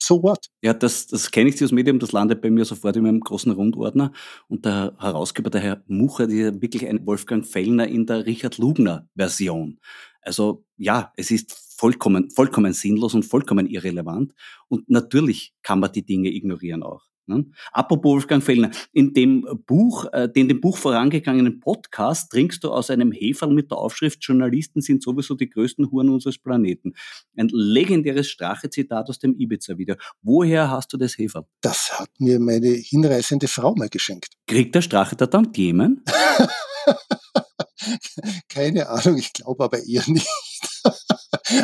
so what? Ja, das, das kenne ich, dieses Medium, das landet bei mir sofort in meinem großen Rundordner. Und der Herausgeber, der Herr Mucher, ist ja wirklich ein Wolfgang Fellner in der Richard Lugner Version. Also ja, es ist vollkommen, vollkommen sinnlos und vollkommen irrelevant. Und natürlich kann man die Dinge ignorieren auch. Ne? Apropos Wolfgang Fellner, in dem Buch, äh, den dem Buch vorangegangenen Podcast trinkst du aus einem Heferl mit der Aufschrift Journalisten sind sowieso die größten Huren unseres Planeten. Ein legendäres Strache-Zitat aus dem Ibiza-Video. Woher hast du das Heferl? Das hat mir meine hinreißende Frau mal geschenkt. Kriegt der Strache da dann Themen? Keine Ahnung, ich glaube aber eher nicht.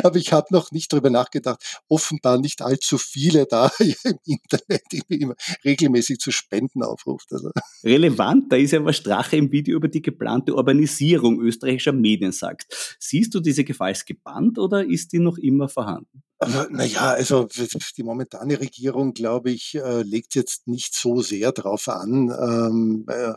Aber ich habe noch nicht darüber nachgedacht. Offenbar nicht allzu viele da im Internet, die immer regelmäßig zu Spenden aufruft. Also. Relevant, da ist ja, was Strache im Video über die geplante Urbanisierung österreichischer Medien sagt. Siehst du diese Gefahr als gebannt oder ist die noch immer vorhanden? Naja, also die momentane Regierung, glaube ich, äh, legt jetzt nicht so sehr drauf an. Ähm, äh,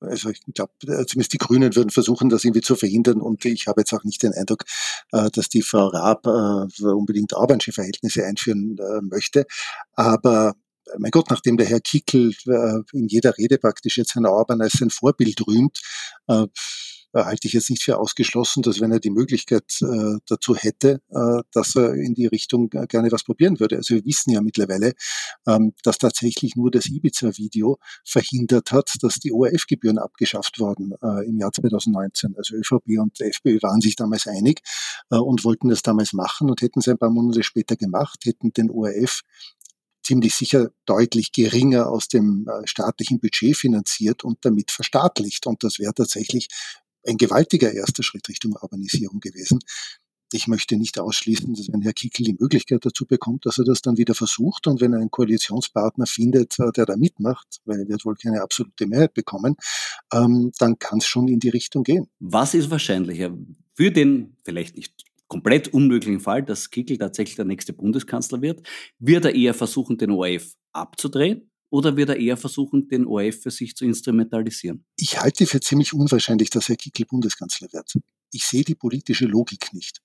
also ich glaube, äh, zumindest die Grünen würden versuchen, das irgendwie zu verhindern. Und ich habe jetzt auch nicht den Eindruck, äh, dass die Frau Raab äh, unbedingt Orbansche Verhältnisse einführen möchte. Aber mein Gott, nachdem der Herr Kickel in jeder Rede praktisch jetzt Herrn Orban als sein Vorbild rühmt, halte ich jetzt nicht für ausgeschlossen, dass wenn er die Möglichkeit äh, dazu hätte, äh, dass er in die Richtung gerne was probieren würde. Also wir wissen ja mittlerweile, ähm, dass tatsächlich nur das Ibiza-Video verhindert hat, dass die ORF-Gebühren abgeschafft wurden äh, im Jahr 2019. Also ÖVP und FPÖ waren sich damals einig äh, und wollten das damals machen und hätten es ein paar Monate später gemacht, hätten den ORF ziemlich sicher deutlich geringer aus dem äh, staatlichen Budget finanziert und damit verstaatlicht. Und das wäre tatsächlich ein gewaltiger erster Schritt Richtung Urbanisierung gewesen. Ich möchte nicht ausschließen, dass wenn Herr Kickel die Möglichkeit dazu bekommt, dass er das dann wieder versucht und wenn er einen Koalitionspartner findet, äh, der da mitmacht, weil er wird wohl keine absolute Mehrheit bekommen, ähm, dann kann es schon in die Richtung gehen. Was ist wahrscheinlicher? Für den vielleicht nicht komplett unmöglichen Fall, dass Kickel tatsächlich der nächste Bundeskanzler wird, wird er eher versuchen, den ORF abzudrehen oder wird er eher versuchen, den ORF für sich zu instrumentalisieren? Ich halte für ziemlich unwahrscheinlich, dass Herr Kickl Bundeskanzler wird. Ich sehe die politische Logik nicht.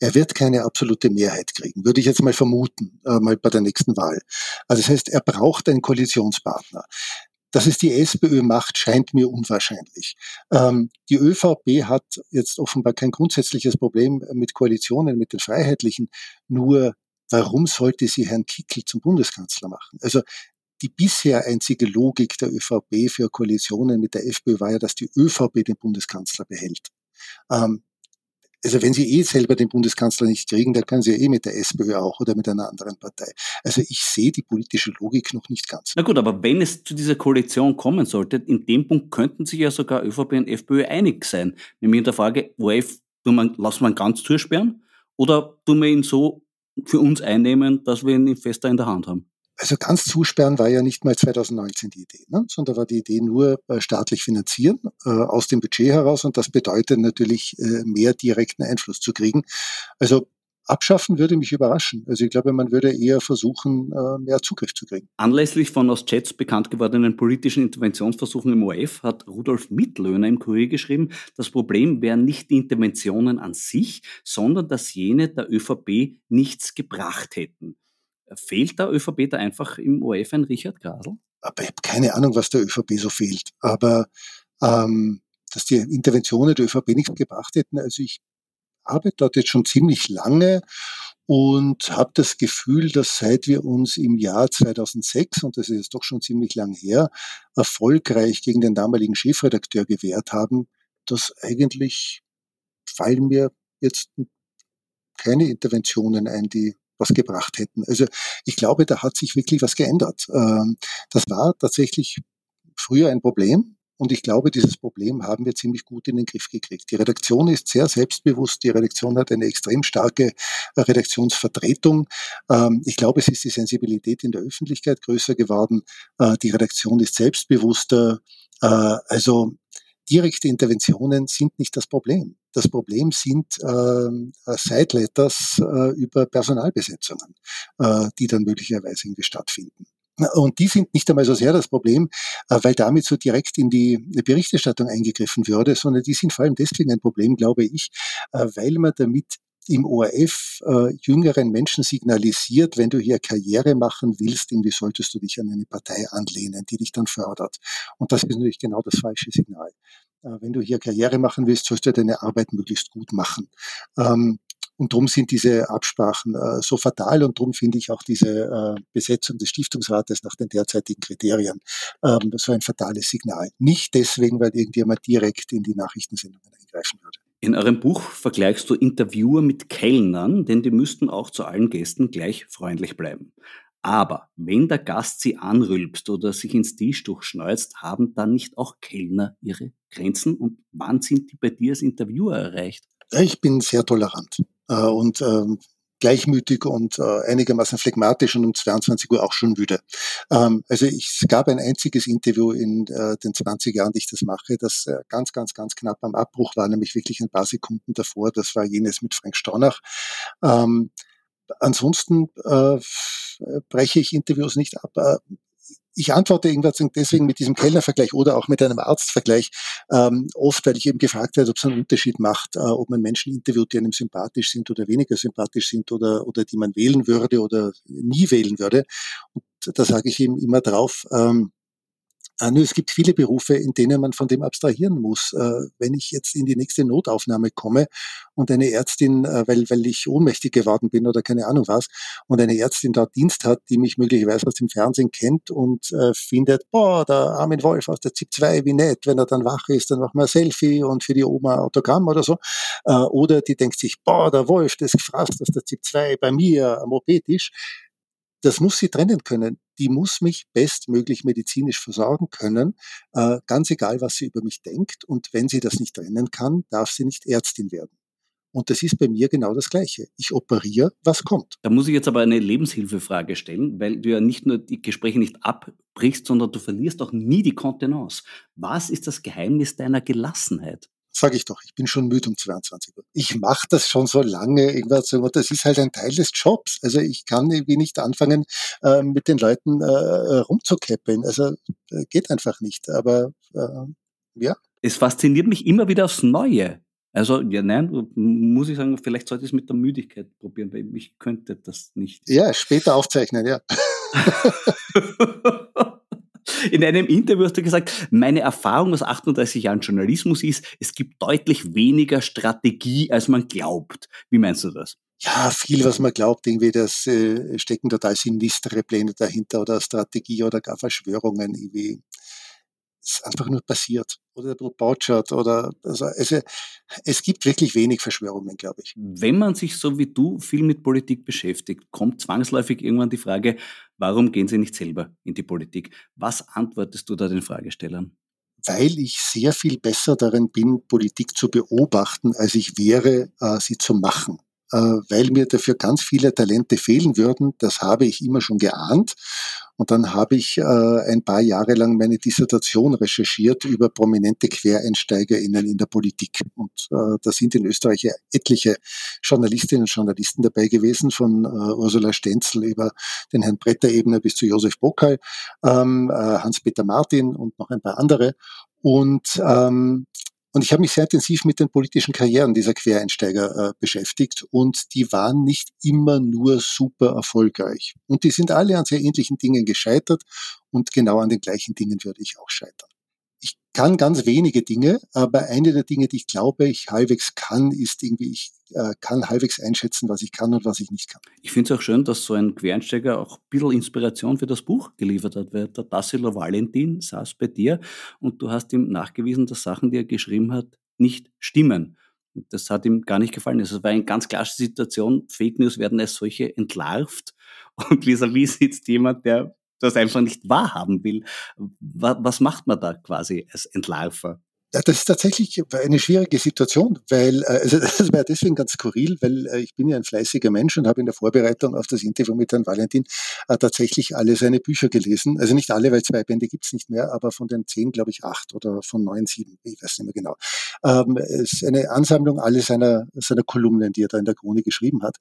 Er wird keine absolute Mehrheit kriegen, würde ich jetzt mal vermuten, äh, mal bei der nächsten Wahl. Also das heißt, er braucht einen Koalitionspartner. Dass es die SPÖ macht, scheint mir unwahrscheinlich. Ähm, die ÖVP hat jetzt offenbar kein grundsätzliches Problem mit Koalitionen, mit den Freiheitlichen. Nur warum sollte sie Herrn Kickl zum Bundeskanzler machen? Also die bisher einzige Logik der ÖVP für Koalitionen mit der FPÖ war ja, dass die ÖVP den Bundeskanzler behält. Ähm, also wenn sie eh selber den Bundeskanzler nicht kriegen, dann können sie ja eh mit der SPÖ auch oder mit einer anderen Partei. Also ich sehe die politische Logik noch nicht ganz. Na gut, aber wenn es zu dieser Koalition kommen sollte, in dem Punkt könnten sich ja sogar ÖVP und FPÖ einig sein. Nämlich in der Frage, ORF, lassen wir ihn ganz zusperren oder tun wir ihn so für uns einnehmen, dass wir ihn fester in der Hand haben? Also ganz zusperren war ja nicht mal 2019 die Idee, ne? sondern war die Idee nur äh, staatlich finanzieren äh, aus dem Budget heraus und das bedeutet natürlich äh, mehr direkten Einfluss zu kriegen. Also Abschaffen würde mich überraschen. Also ich glaube, man würde eher versuchen, äh, mehr Zugriff zu kriegen. Anlässlich von aus Chats bekannt gewordenen politischen Interventionsversuchen im ORF hat Rudolf Mittlöhner im Kurier geschrieben, das Problem wären nicht die Interventionen an sich, sondern dass jene der ÖVP nichts gebracht hätten. Fehlt der ÖVP da einfach im ORF ein Richard Grasl? Aber ich habe keine Ahnung, was der ÖVP so fehlt. Aber ähm, dass die Interventionen der ÖVP nichts gebracht hätten, also ich arbeite dort jetzt schon ziemlich lange und habe das Gefühl, dass seit wir uns im Jahr 2006, und das ist jetzt doch schon ziemlich lang her, erfolgreich gegen den damaligen Chefredakteur gewehrt haben, dass eigentlich fallen mir jetzt keine Interventionen ein, die was gebracht hätten. Also ich glaube, da hat sich wirklich was geändert. Ähm, das war tatsächlich früher ein Problem Und ich glaube, dieses Problem haben wir ziemlich gut in den Griff gekriegt. Die Redaktion ist sehr selbstbewusst. Die Redaktion hat eine extrem starke äh, Redaktionsvertretung. Ähm, ich glaube, es ist die Sensibilität in der Öffentlichkeit größer geworden. Äh, die Redaktion ist selbstbewusster. Äh, also direkte Interventionen sind nicht das Problem. Das Problem sind äh, Side-Letters äh, über Personalbesetzungen, äh, die dann möglicherweise irgendwie stattfinden. Und die sind nicht einmal so sehr das Problem, äh, weil damit so direkt in die Berichterstattung eingegriffen würde, sondern die sind vor allem deswegen ein Problem, glaube ich, äh, weil man damit im ORF äh, jüngeren Menschen signalisiert, wenn du hier Karriere machen willst, irgendwie solltest du dich an eine Partei anlehnen, die dich dann fördert. Und das ist natürlich genau das falsche Signal. Äh, wenn du hier Karriere machen willst, sollst du deine Arbeit möglichst gut machen. Ähm, und darum sind diese Absprachen äh, so fatal und darum finde ich auch diese äh, Besetzung des Stiftungsrates nach den derzeitigen Kriterien ähm, so ein fatales Signal. Nicht deswegen, weil irgendjemand direkt in die Nachrichtensendungen eingreifen würde. In eurem Buch vergleichst du Interviewer mit Kellnern, denn die müssten auch zu allen Gästen gleich freundlich bleiben. Aber wenn der Gast sie anrülpst oder sich ins Tischtuch schneuzt, haben dann nicht auch Kellner ihre Grenzen? Und wann sind die bei dir als Interviewer erreicht? Ich bin sehr tolerant äh, und ähm, gleichmütig und äh, einigermaßen phlegmatisch und um 22 Uhr auch schon müde. Ähm, also ich, es gab ein einziges Interview in äh, den 20 Jahren, die ich das mache, das äh, ganz, ganz, ganz knapp am Abbruch war, nämlich wirklich ein paar Sekunden davor. Das war jenes mit Frank Stornach. Ähm, ansonsten äh, breche ich Interviews nicht ab. Ich antworte irgendwas deswegen mit diesem Kellnervergleich oder auch mit einem Arztvergleich ähm, oft, weil ich eben gefragt werde, ob es einen Unterschied macht, äh, ob man Menschen interviewt, die einem sympathisch sind oder weniger sympathisch sind oder, oder die man wählen würde oder nie wählen würde. Und da sage ich ihm immer drauf, ähm, äh, nur es gibt viele Berufe, in denen man von dem abstrahieren muss. Äh, wenn ich jetzt in die nächste Notaufnahme komme und eine Ärztin, äh, weil, weil ich ohnmächtig geworden bin oder keine Ahnung was, und eine Ärztin dort Dienst hat, die mich möglicherweise aus dem Fernsehen kennt und findet, boah, der Armin Wolf aus der ZIP 2, wie nett, wenn er dann wach ist, dann machen wir ein Selfie und für die Oma Autogramm oder so. Oder die denkt sich, boah, der Wolf, das gefrasst aus der ZIP 2 bei mir am OP-Tisch das muss sie trennen können. Die muss mich bestmöglich medizinisch versorgen können, äh, ganz egal, was sie über mich denkt. Und wenn sie das nicht trennen kann, darf sie nicht Ärztin werden. Und das ist bei mir genau das Gleiche. Ich operiere, was kommt. Da muss ich jetzt aber eine Lebenshilfefrage stellen, weil du ja nicht nur die Gespräche nicht abbrichst, sondern du verlierst auch nie die Kontenance. Was ist das Geheimnis deiner Gelassenheit? Sage ich doch, ich bin schon müde um 22 Uhr. Ich mache das schon so lange, irgendwas, das ist halt ein Teil des Jobs. Also ich kann irgendwie nicht anfangen, äh, mit den Leuten äh, rumzukäppeln. Also äh, geht einfach nicht. Aber äh, ja. Es fasziniert mich immer wieder aufs Neue. Also, ja, nein, muss ich sagen, vielleicht sollte ich es mit der Müdigkeit probieren, weil ich könnte das nicht. Ja, später aufzeichnen, ja. In einem Interview hast du gesagt, meine Erfahrung aus 38 Jahren Journalismus ist, es gibt deutlich weniger Strategie, als man glaubt. Wie meinst du das? Ja, viel, was man glaubt, irgendwie, das äh, stecken total sinistere Pläne dahinter oder Strategie oder gar Verschwörungen irgendwie ist einfach nur passiert oder Bautschat oder also, also es gibt wirklich wenig Verschwörungen, glaube ich. Wenn man sich so wie du viel mit Politik beschäftigt, kommt zwangsläufig irgendwann die Frage, warum gehen Sie nicht selber in die Politik? Was antwortest du da den Fragestellern? Weil ich sehr viel besser darin bin, Politik zu beobachten, als ich wäre, äh, sie zu machen. Äh, weil mir dafür ganz viele Talente fehlen würden. Das habe ich immer schon geahnt. Und dann habe ich äh, ein paar Jahre lang meine Dissertation recherchiert über prominente QuereinsteigerInnen in der Politik. Und äh, da sind in Österreich etliche Journalistinnen und Journalisten dabei gewesen, von Ursula Stenzel über den Herrn Bretter-Ebner bis zu Josef Bockal, ähm, Hans-Peter Martin und noch ein paar andere. Und ähm, und ich habe mich sehr intensiv mit den politischen Karrieren dieser Quereinsteiger äh, beschäftigt und die waren nicht immer nur super erfolgreich. Und die sind alle an sehr ähnlichen Dingen gescheitert und genau an den gleichen Dingen würde ich auch scheitern ich kann ganz wenige Dinge, aber eine der Dinge, die ich glaube, ich halbwegs kann, ist irgendwie, ich äh, kann halbwegs einschätzen, was ich kann und was ich nicht kann. Ich finde es auch schön, dass so ein Quereinsteiger auch ein bisschen Inspiration für das Buch geliefert hat, weil der Tassilo Valentin saß bei dir und du hast ihm nachgewiesen, dass Sachen, die er geschrieben hat, nicht stimmen. Das hat ihm gar nicht gefallen. Also es war eine ganz klare Situation. Fake News werden als solche entlarvt und vis-à-vis sitzt jemand, der das einfach nicht wahrhaben will. Was macht man da quasi als Entlarver? Ja, das ist tatsächlich eine schwierige Situation, weil äh, also das war deswegen ganz skurril, weil äh, ich bin ja ein fleißiger Mensch und habe in der Vorbereitung auf das Interview mit Herrn Valentin äh, tatsächlich alle seine Bücher gelesen. Also nicht alle, weil zwei Bände gibt's nicht mehr, aber von den zehn, glaube ich, acht oder von neun, sieben, ich weiß nicht mehr genau. Ähm, es ist eine Ansammlung alle seiner, seiner Kolumnen, die er da in der Krone geschrieben hat.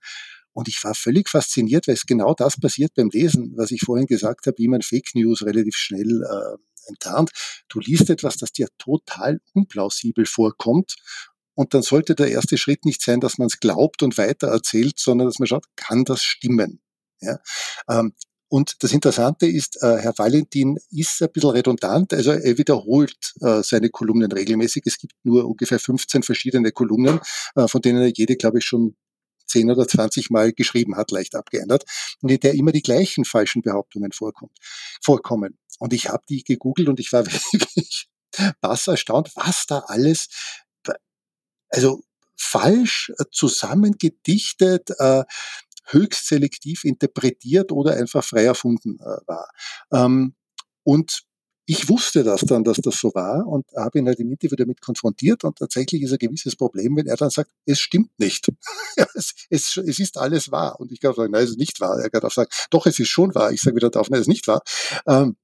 Und ich war völlig fasziniert, weil es genau das passiert beim Lesen, was ich vorhin gesagt habe, wie man Fake News relativ schnell äh, enttarnt. Du liest etwas, das dir total unplausibel vorkommt. Und dann sollte der erste Schritt nicht sein, dass man es glaubt und weiter erzählt, sondern dass man schaut, kann das stimmen? Ja? Ähm, und das Interessante ist, äh, Herr Valentin ist ein bisschen redundant, also er wiederholt äh, seine Kolumnen regelmäßig. Es gibt nur ungefähr 15 verschiedene Kolumnen, äh, von denen er jede, glaube ich, schon 10 oder 20 Mal geschrieben hat, leicht abgeändert, und in der immer die gleichen falschen Behauptungen vorkommt, vorkommen. Und ich habe die gegoogelt und ich war wirklich bass erstaunt, was da alles, also falsch zusammengedichtet, äh, höchst selektiv interpretiert oder einfach frei erfunden äh, war. Ähm, und ich wusste das dann, dass das so war und habe ihn halt im Interview damit konfrontiert und tatsächlich ist ein gewisses Problem, wenn er dann sagt, es stimmt nicht. es, es, es, ist alles wahr. Und ich kann sagen, nein, es ist nicht wahr. Er kann auch sagen, doch, es ist schon wahr. Ich sage wieder drauf, nein, es ist nicht wahr. Ähm,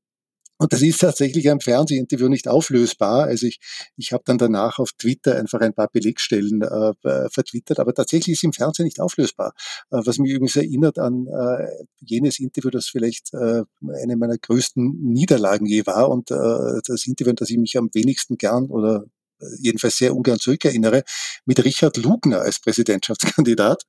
und das ist tatsächlich am Fernsehinterview nicht auflösbar. Also ich, ich habe dann danach auf Twitter einfach ein paar Belegstellen äh, vertwittert, aber tatsächlich ist im Fernsehen nicht auflösbar. Äh, was mich übrigens erinnert an äh, jenes Interview, das vielleicht äh, eine meiner größten Niederlagen je war und äh, das Interview, an das ich mich am wenigsten gern oder äh, jedenfalls sehr ungern zurückerinnere, mit Richard Lugner als Präsidentschaftskandidat.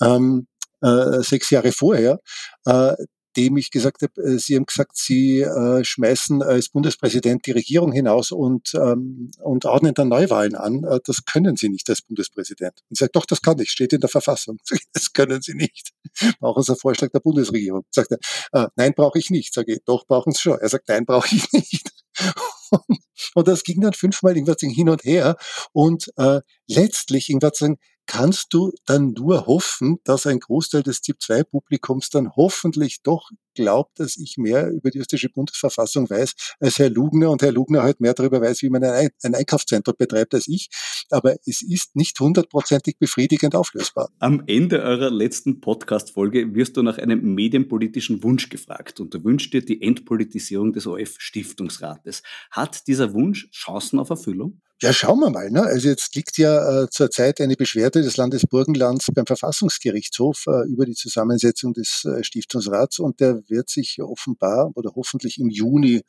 Ähm, äh, sechs Jahre vorher, äh, dem ich gesagt habe, äh, Sie haben gesagt, Sie äh, schmeißen als Bundespräsident die Regierung hinaus und, ähm, und ordnen dann Neuwahlen an. Äh, das können Sie nicht als Bundespräsident. Ich sage, doch, das kann ich, steht in der Verfassung. Das können Sie nicht. Brauchen Sie einen Vorschlag der Bundesregierung. Sagt er, äh, nein, brauche ich nicht. Sage ich, doch, brauchen Sie schon. Er sagt, nein, brauche ich nicht. und das ging dann fünfmal irgendwas hin und her. Und äh, letztlich irgendwas sagen, kannst du dann nur hoffen, dass ein Großteil des ZIP-2-Publikums dann hoffentlich doch glaubt, dass ich mehr über die österreichische Bundesverfassung weiß als Herr Lugner und Herr Lugner halt mehr darüber weiß, wie man ein, Einkaufszentrum betreibt als ich. Aber es ist nicht hundertprozentig befriedigend auflösbar. Am Ende eurer letzten Podcast-Folge wirst du nach einem medienpolitischen Wunsch gefragt und du wünschst dir die Entpolitisierung des OF-Stiftungsrates. Hat dieser Wunsch Chancen auf Erfüllung? Ja, schauen wir mal. Ne? Also jetzt liegt ja äh, zurzeit eine Beschwerde des Landes Burgenlands beim Verfassungsgerichtshof äh, über die Zusammensetzung des äh, Stiftungsrats und der wird sich offenbar oder hoffentlich im Juni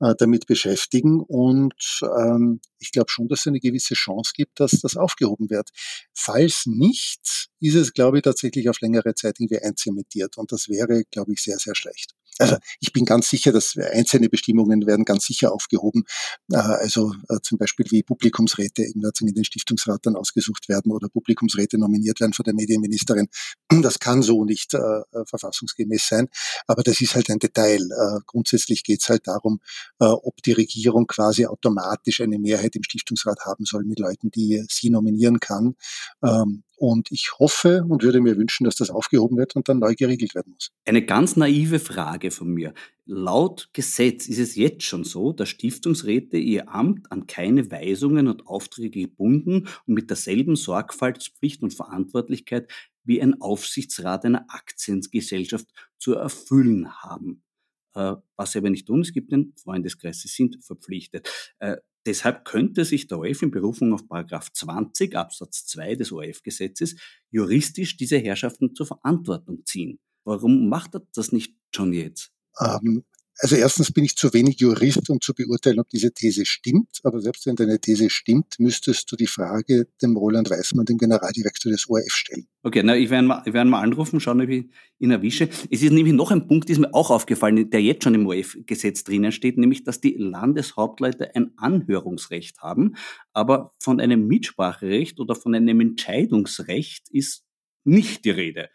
äh, damit beschäftigen. Und ähm, ich glaube schon, dass es eine gewisse Chance gibt, dass das aufgehoben wird. Falls nicht, ist es, glaube ich, tatsächlich auf längere Zeit irgendwie einzementiert. Und das wäre, glaube ich, sehr, sehr schlecht. Also ich bin ganz sicher, dass einzelne Bestimmungen werden ganz sicher aufgehoben. Äh, also äh, zum Beispiel wie Publikumsräte in den Stiftungsrat dann ausgesucht werden oder Publikumsräte nominiert werden von der Medienministerin. Das kann so nicht äh, verfassungsgemäß sein. Aber das ist halt ein Detail. Grundsätzlich geht es halt darum, ob die Regierung quasi automatisch eine Mehrheit im Stiftungsrat haben soll mit Leuten, die sie nominieren kann. Ähm, und ich hoffe und würde mir wünschen, dass das aufgehoben wird und dann neu geregelt werden muss. Eine ganz naive Frage von mir. Laut Gesetz ist es jetzt schon so, dass Stiftungsräte ihr Amt an keine Weisungen und Aufträge gebunden und mit derselben Sorgfaltspflicht und Verantwortlichkeit wie ein Aufsichtsrat einer Aktiengesellschaft zu erfüllen haben. Äh, was sie aber nicht tun, es gibt einen Freundeskreis, sie sind verpflichtet. Äh, Deshalb könnte sich der ORF in Berufung auf Paragraph 20 Absatz 2 des ORF-Gesetzes juristisch diese Herrschaften zur Verantwortung ziehen. Warum macht er das nicht schon jetzt? Ähm, also erstens bin ich zu wenig Jurist, um zu beurteilen, ob diese These stimmt. Aber selbst wenn deine These stimmt, müsstest du die Frage dem Roland Weißmann, dem Generaldirektor des ORF, stellen. Okay, na, ich werde mal, ich mal anrufen, schauen, ob ich ihn erwische. Es ist nämlich noch ein Punkt, ist mir auch aufgefallen, der jetzt schon im ORF-Gesetz drinnen steht, nämlich, dass die Landeshauptleute ein Anhörungsrecht haben, aber von einem Mitspracherecht oder von einem Entscheidungsrecht ist nicht die Rede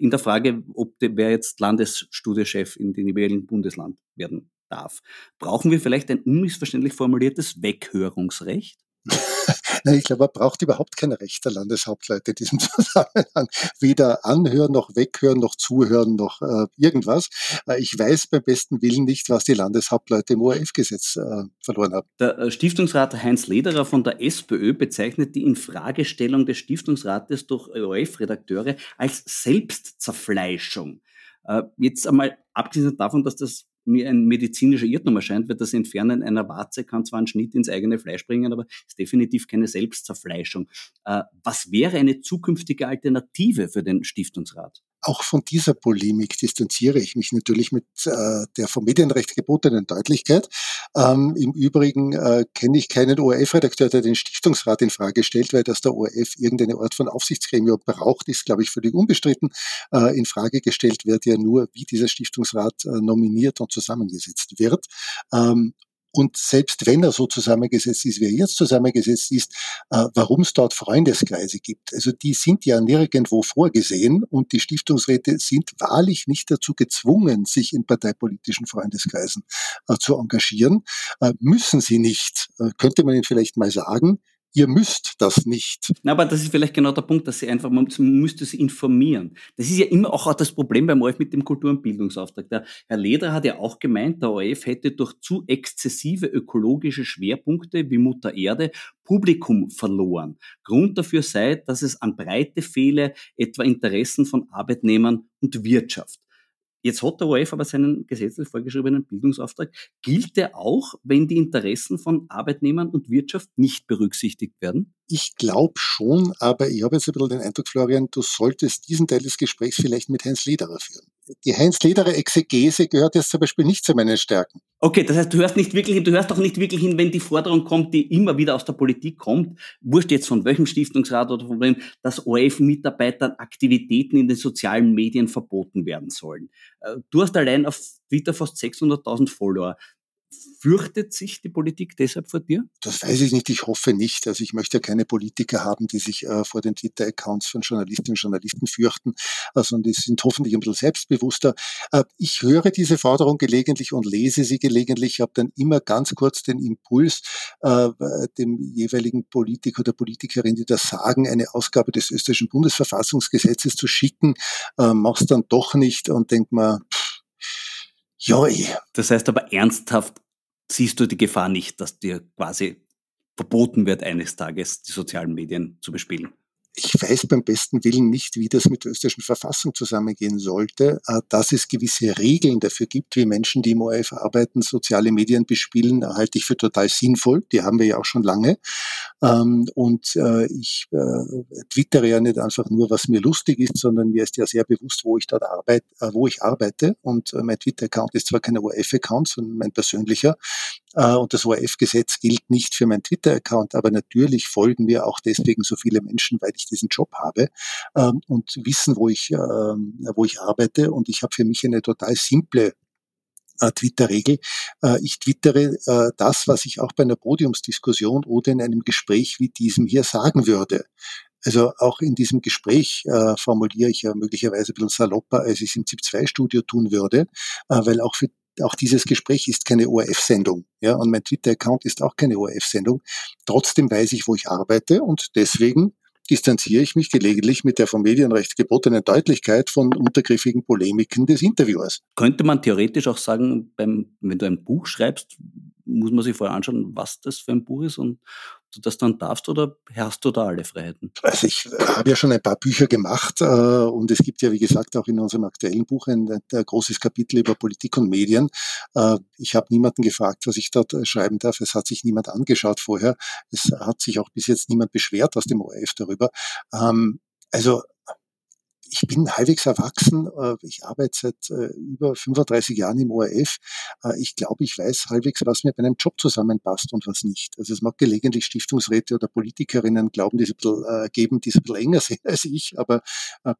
in der Frage, ob der, wer jetzt Landesstudiechef in den jeweiligen Bundesland werden darf. Brauchen wir vielleicht ein unmissverständlich formuliertes Weghörungsrecht? ich glaube, man braucht überhaupt keine Recht der Landeshauptleute in diesem Zusammenhang. Weder anhören, noch weghören, noch zuhören, noch äh, irgendwas. Äh, ich weiß beim besten Willen nicht, was die Landeshauptleute im ORF-Gesetz äh, verloren haben. Der äh, Stiftungsrat Heinz Lederer von der SPÖ bezeichnet die Infragestellung des Stiftungsrates durch ORF-Redakteure als Selbstzerfleischung. Äh, jetzt einmal abgesehen davon, dass das mir ein medizinischer Irrtum erscheint, weil das Entfernen einer Warze kann zwar einen Schnitt ins eigene Fleisch bringen, aber ist definitiv keine Selbstzerfleischung. Äh, was wäre eine zukünftige Alternative für den Stiftungsrat? Auch von dieser Polemik distanziere ich mich natürlich mit äh, der vom Medienrecht gebotenen Deutlichkeit. Ähm, Im Übrigen äh, kenne ich keinen ORF-Redakteur, der den Stiftungsrat in Frage stellt, weil dass der ORF irgendeine Art von Aufsichtsgremium braucht, ist, glaube ich, völlig unbestritten. Äh, in Frage gestellt wird ja nur, wie dieser Stiftungsrat äh, nominiert und zusammengesetzt wird. Ähm, und selbst wenn er so zusammengesetzt ist, wie er jetzt zusammengesetzt ist, äh, warum es dort Freundeskreise gibt. Also die sind ja nirgendwo vorgesehen und die Stiftungsräte sind wahrlich nicht dazu gezwungen, sich in parteipolitischen Freundeskreisen äh, zu engagieren. Äh, müssen sie nicht, könnte man ihnen vielleicht mal sagen. Ihr müsst das nicht. Na, aber das ist vielleicht genau der Punkt, dass sie einfach, man müsste sie informieren. Das ist ja immer auch das Problem beim ORF mit dem Kultur- und Bildungsauftrag. Der Herr Leder hat ja auch gemeint, der ORF hätte durch zu exzessive ökologische Schwerpunkte wie Mutter Erde Publikum verloren. Grund dafür sei, dass es an Breite fehle, etwa Interessen von Arbeitnehmern und Wirtschaft. Jetzt hat der ORF aber seinen gesetzlich vorgeschriebenen Bildungsauftrag. Gilt der auch, wenn die Interessen von Arbeitnehmern und Wirtschaft nicht berücksichtigt werden? Ich glaube schon, aber ich habe jetzt ein bisschen den Eindruck, Florian, du solltest diesen Teil des Gesprächs vielleicht mit Heinz Lederer führen. Die Heinz Lederer Exegese gehört jetzt zum Beispiel nicht zu meinen Stärken. Okay, das heißt, du hörst nicht wirklich du hörst doch nicht wirklich hin, wenn die Forderung kommt, die immer wieder aus der Politik kommt, wurscht jetzt von welchem Stiftungsrat oder von wem, dass ORF-Mitarbeitern Aktivitäten in den sozialen Medien verboten werden sollen. Äh, du hast allein auf Twitter fast 600.000 Follower. Fürchtet sich die Politik deshalb vor dir? Das weiß ich nicht. Ich hoffe nicht. Also ich möchte keine Politiker haben, die sich äh, vor den Twitter-Accounts von Journalistinnen und Journalisten fürchten, äh, sondern die sind hoffentlich ein bisschen selbstbewusster. Äh, ich höre diese Forderung gelegentlich und lese sie gelegentlich. Ich habe dann immer ganz kurz den Impuls, äh, dem jeweiligen Politiker oder Politikerin, die das sagen, eine Ausgabe des österreichischen Bundesverfassungsgesetzes zu schicken, äh, mach's dann doch nicht und denk mal, Joi. Das heißt aber ernsthaft siehst du die Gefahr nicht, dass dir quasi verboten wird, eines Tages die sozialen Medien zu bespielen? Ich weiß beim besten Willen nicht, wie das mit der österreichischen Verfassung zusammengehen sollte. Äh, dass es gewisse Regeln dafür gibt, wie Menschen, die im ORF arbeiten, soziale Medien bespielen, halte ich für total sinnvoll. Die haben wir ja auch schon lange. Ähm, und äh, ich äh, twittere ja nicht einfach nur, was mir lustig ist, sondern mir ist ja sehr bewusst, wo ich dort arbeite, wo ich arbeite. Und mein Twitter-Account ist zwar kein ORF-Account, sondern mein persönlicher. Und das ORF-Gesetz gilt nicht für meinen Twitter-Account, aber natürlich folgen mir auch deswegen so viele Menschen, weil ich diesen Job habe ähm, und wissen, wo ich, ähm, wo ich arbeite. Und ich habe für mich eine total simple äh, Twitter-Regel. Äh, ich twittere äh, das, was ich auch bei einer Podiumsdiskussion oder in einem Gespräch wie diesem hier sagen würde. Also auch in diesem Gespräch formuliere ich ja möglicherweise ein bisschen salopper, als ich es im ZIP-2-Studio tun würde, weil auch für auch dieses Gespräch ist keine ORF-Sendung. Ja, und mein Twitter-Account ist auch keine ORF-Sendung. Trotzdem weiß ich, wo ich arbeite und deswegen distanziere ich mich gelegentlich mit der vom Medienrecht gebotenen Deutlichkeit von untergriffigen Polemiken des Interviewers. Könnte man theoretisch auch sagen, beim, wenn du ein Buch schreibst, muss man sich vorher anschauen, was das für ein Buch ist und du das dann darfst oder hast du da alle Freiheiten? Also ich habe ja schon ein paar Bücher gemacht äh, und es gibt ja, wie gesagt, auch in unserem aktuellen Buch ein, ein großes Kapitel über Politik und Medien. Äh, ich habe niemanden gefragt, was ich dort äh, schreiben darf. Es hat sich niemand angeschaut vorher. Es hat sich auch bis jetzt niemand beschwert aus dem ORF darüber. Ähm, also ich bin halbwegs erwachsen. Äh, ich arbeite seit äh, über 35 Jahren im ORF. Äh, ich glaube, ich weiß halbwegs, was mir bei einem Job zusammenpasst und was nicht. Also es mag gelegentlich Stiftungsräte oder Politikerinnen glauben, die es ein bisschen geben, die es ein bisschen länger sind als ich. Aber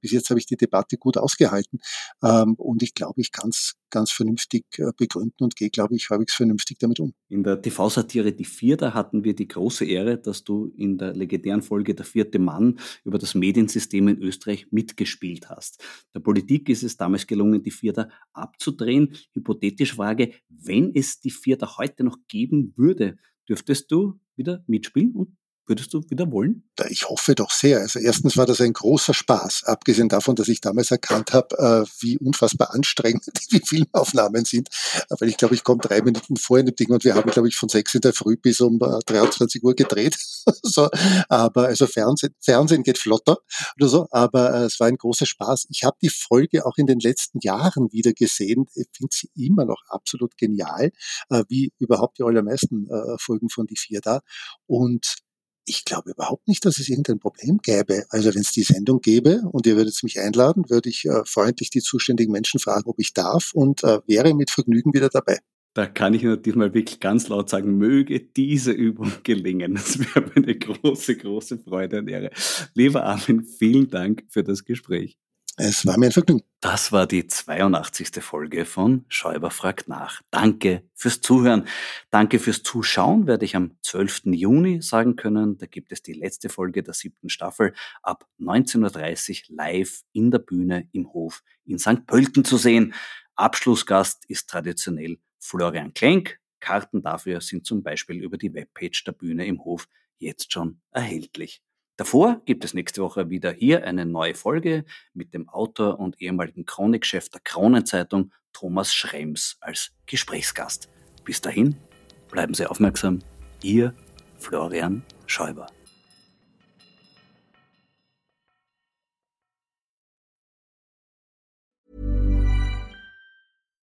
bis jetzt habe ich die Debatte gut ausgehalten. Ähm, und ich glaube, ich kann es ganz vernünftig begründen und gehe, glaube ich, halbwegs vernünftig damit um. In der TV-Satire Die Vierter hatten wir die große Ehre, dass du in der legendären Folge Der vierte Mann über das Mediensystem in Österreich mitgespielt gespielt hast. Der Politik ist es damals gelungen, die Vierter abzudrehen. Hypothetische Frage, wenn es die Vierter heute noch geben würde, Dürftest du wieder mitspielen und Würdest du wieder wollen? Ich hoffe doch sehr. Also erstens war das ein großer Spaß, abgesehen davon, dass ich damals erkannt habe, äh, wie unfassbar anstrengend die Filmaufnahmen sind. Weil ich glaube, ich komme drei Minuten vor in dem Ding und wir haben, glaube ich, von sechs in der Früh bis um 23 äh, Uhr gedreht. so, aber also Fernsehen, Fernsehen geht flotter oder so. Aber äh, es war ein großer Spaß. Ich habe die Folge auch in den letzten Jahren wieder gesehen. Ich finde sie immer noch absolut genial, wie überhaupt die allermeisten Folgen von die vier da. Und ich glaube überhaupt nicht, dass es irgendein Problem gäbe. Also wenn es die Sendung gäbe und ihr würdet mich einladen, würde ich äh, freundlich die zuständigen Menschen fragen, ob ich darf und äh, wäre mit Vergnügen wieder dabei. Da kann ich nur diesmal wirklich ganz laut sagen, möge diese Übung gelingen. Das wäre mir eine große, große Freude und Ehre. Lieber Armin, vielen Dank für das Gespräch. Es war mir ein Vergnügen. Das war die 82. Folge von Schäuber fragt nach. Danke fürs Zuhören. Danke fürs Zuschauen, werde ich am 12. Juni sagen können. Da gibt es die letzte Folge der siebten Staffel ab 19.30 Uhr live in der Bühne im Hof in St. Pölten zu sehen. Abschlussgast ist traditionell Florian Klenk. Karten dafür sind zum Beispiel über die Webpage der Bühne im Hof jetzt schon erhältlich. Davor gibt es nächste Woche wieder hier eine neue Folge mit dem Autor und ehemaligen Chronikchef der Kronenzeitung Thomas Schrems als Gesprächsgast. Bis dahin, bleiben Sie aufmerksam. Ihr Florian Schäuber.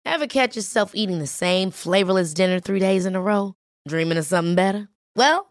Ever catch yourself eating the same flavorless dinner three days in a row? Dreaming of something better? Well,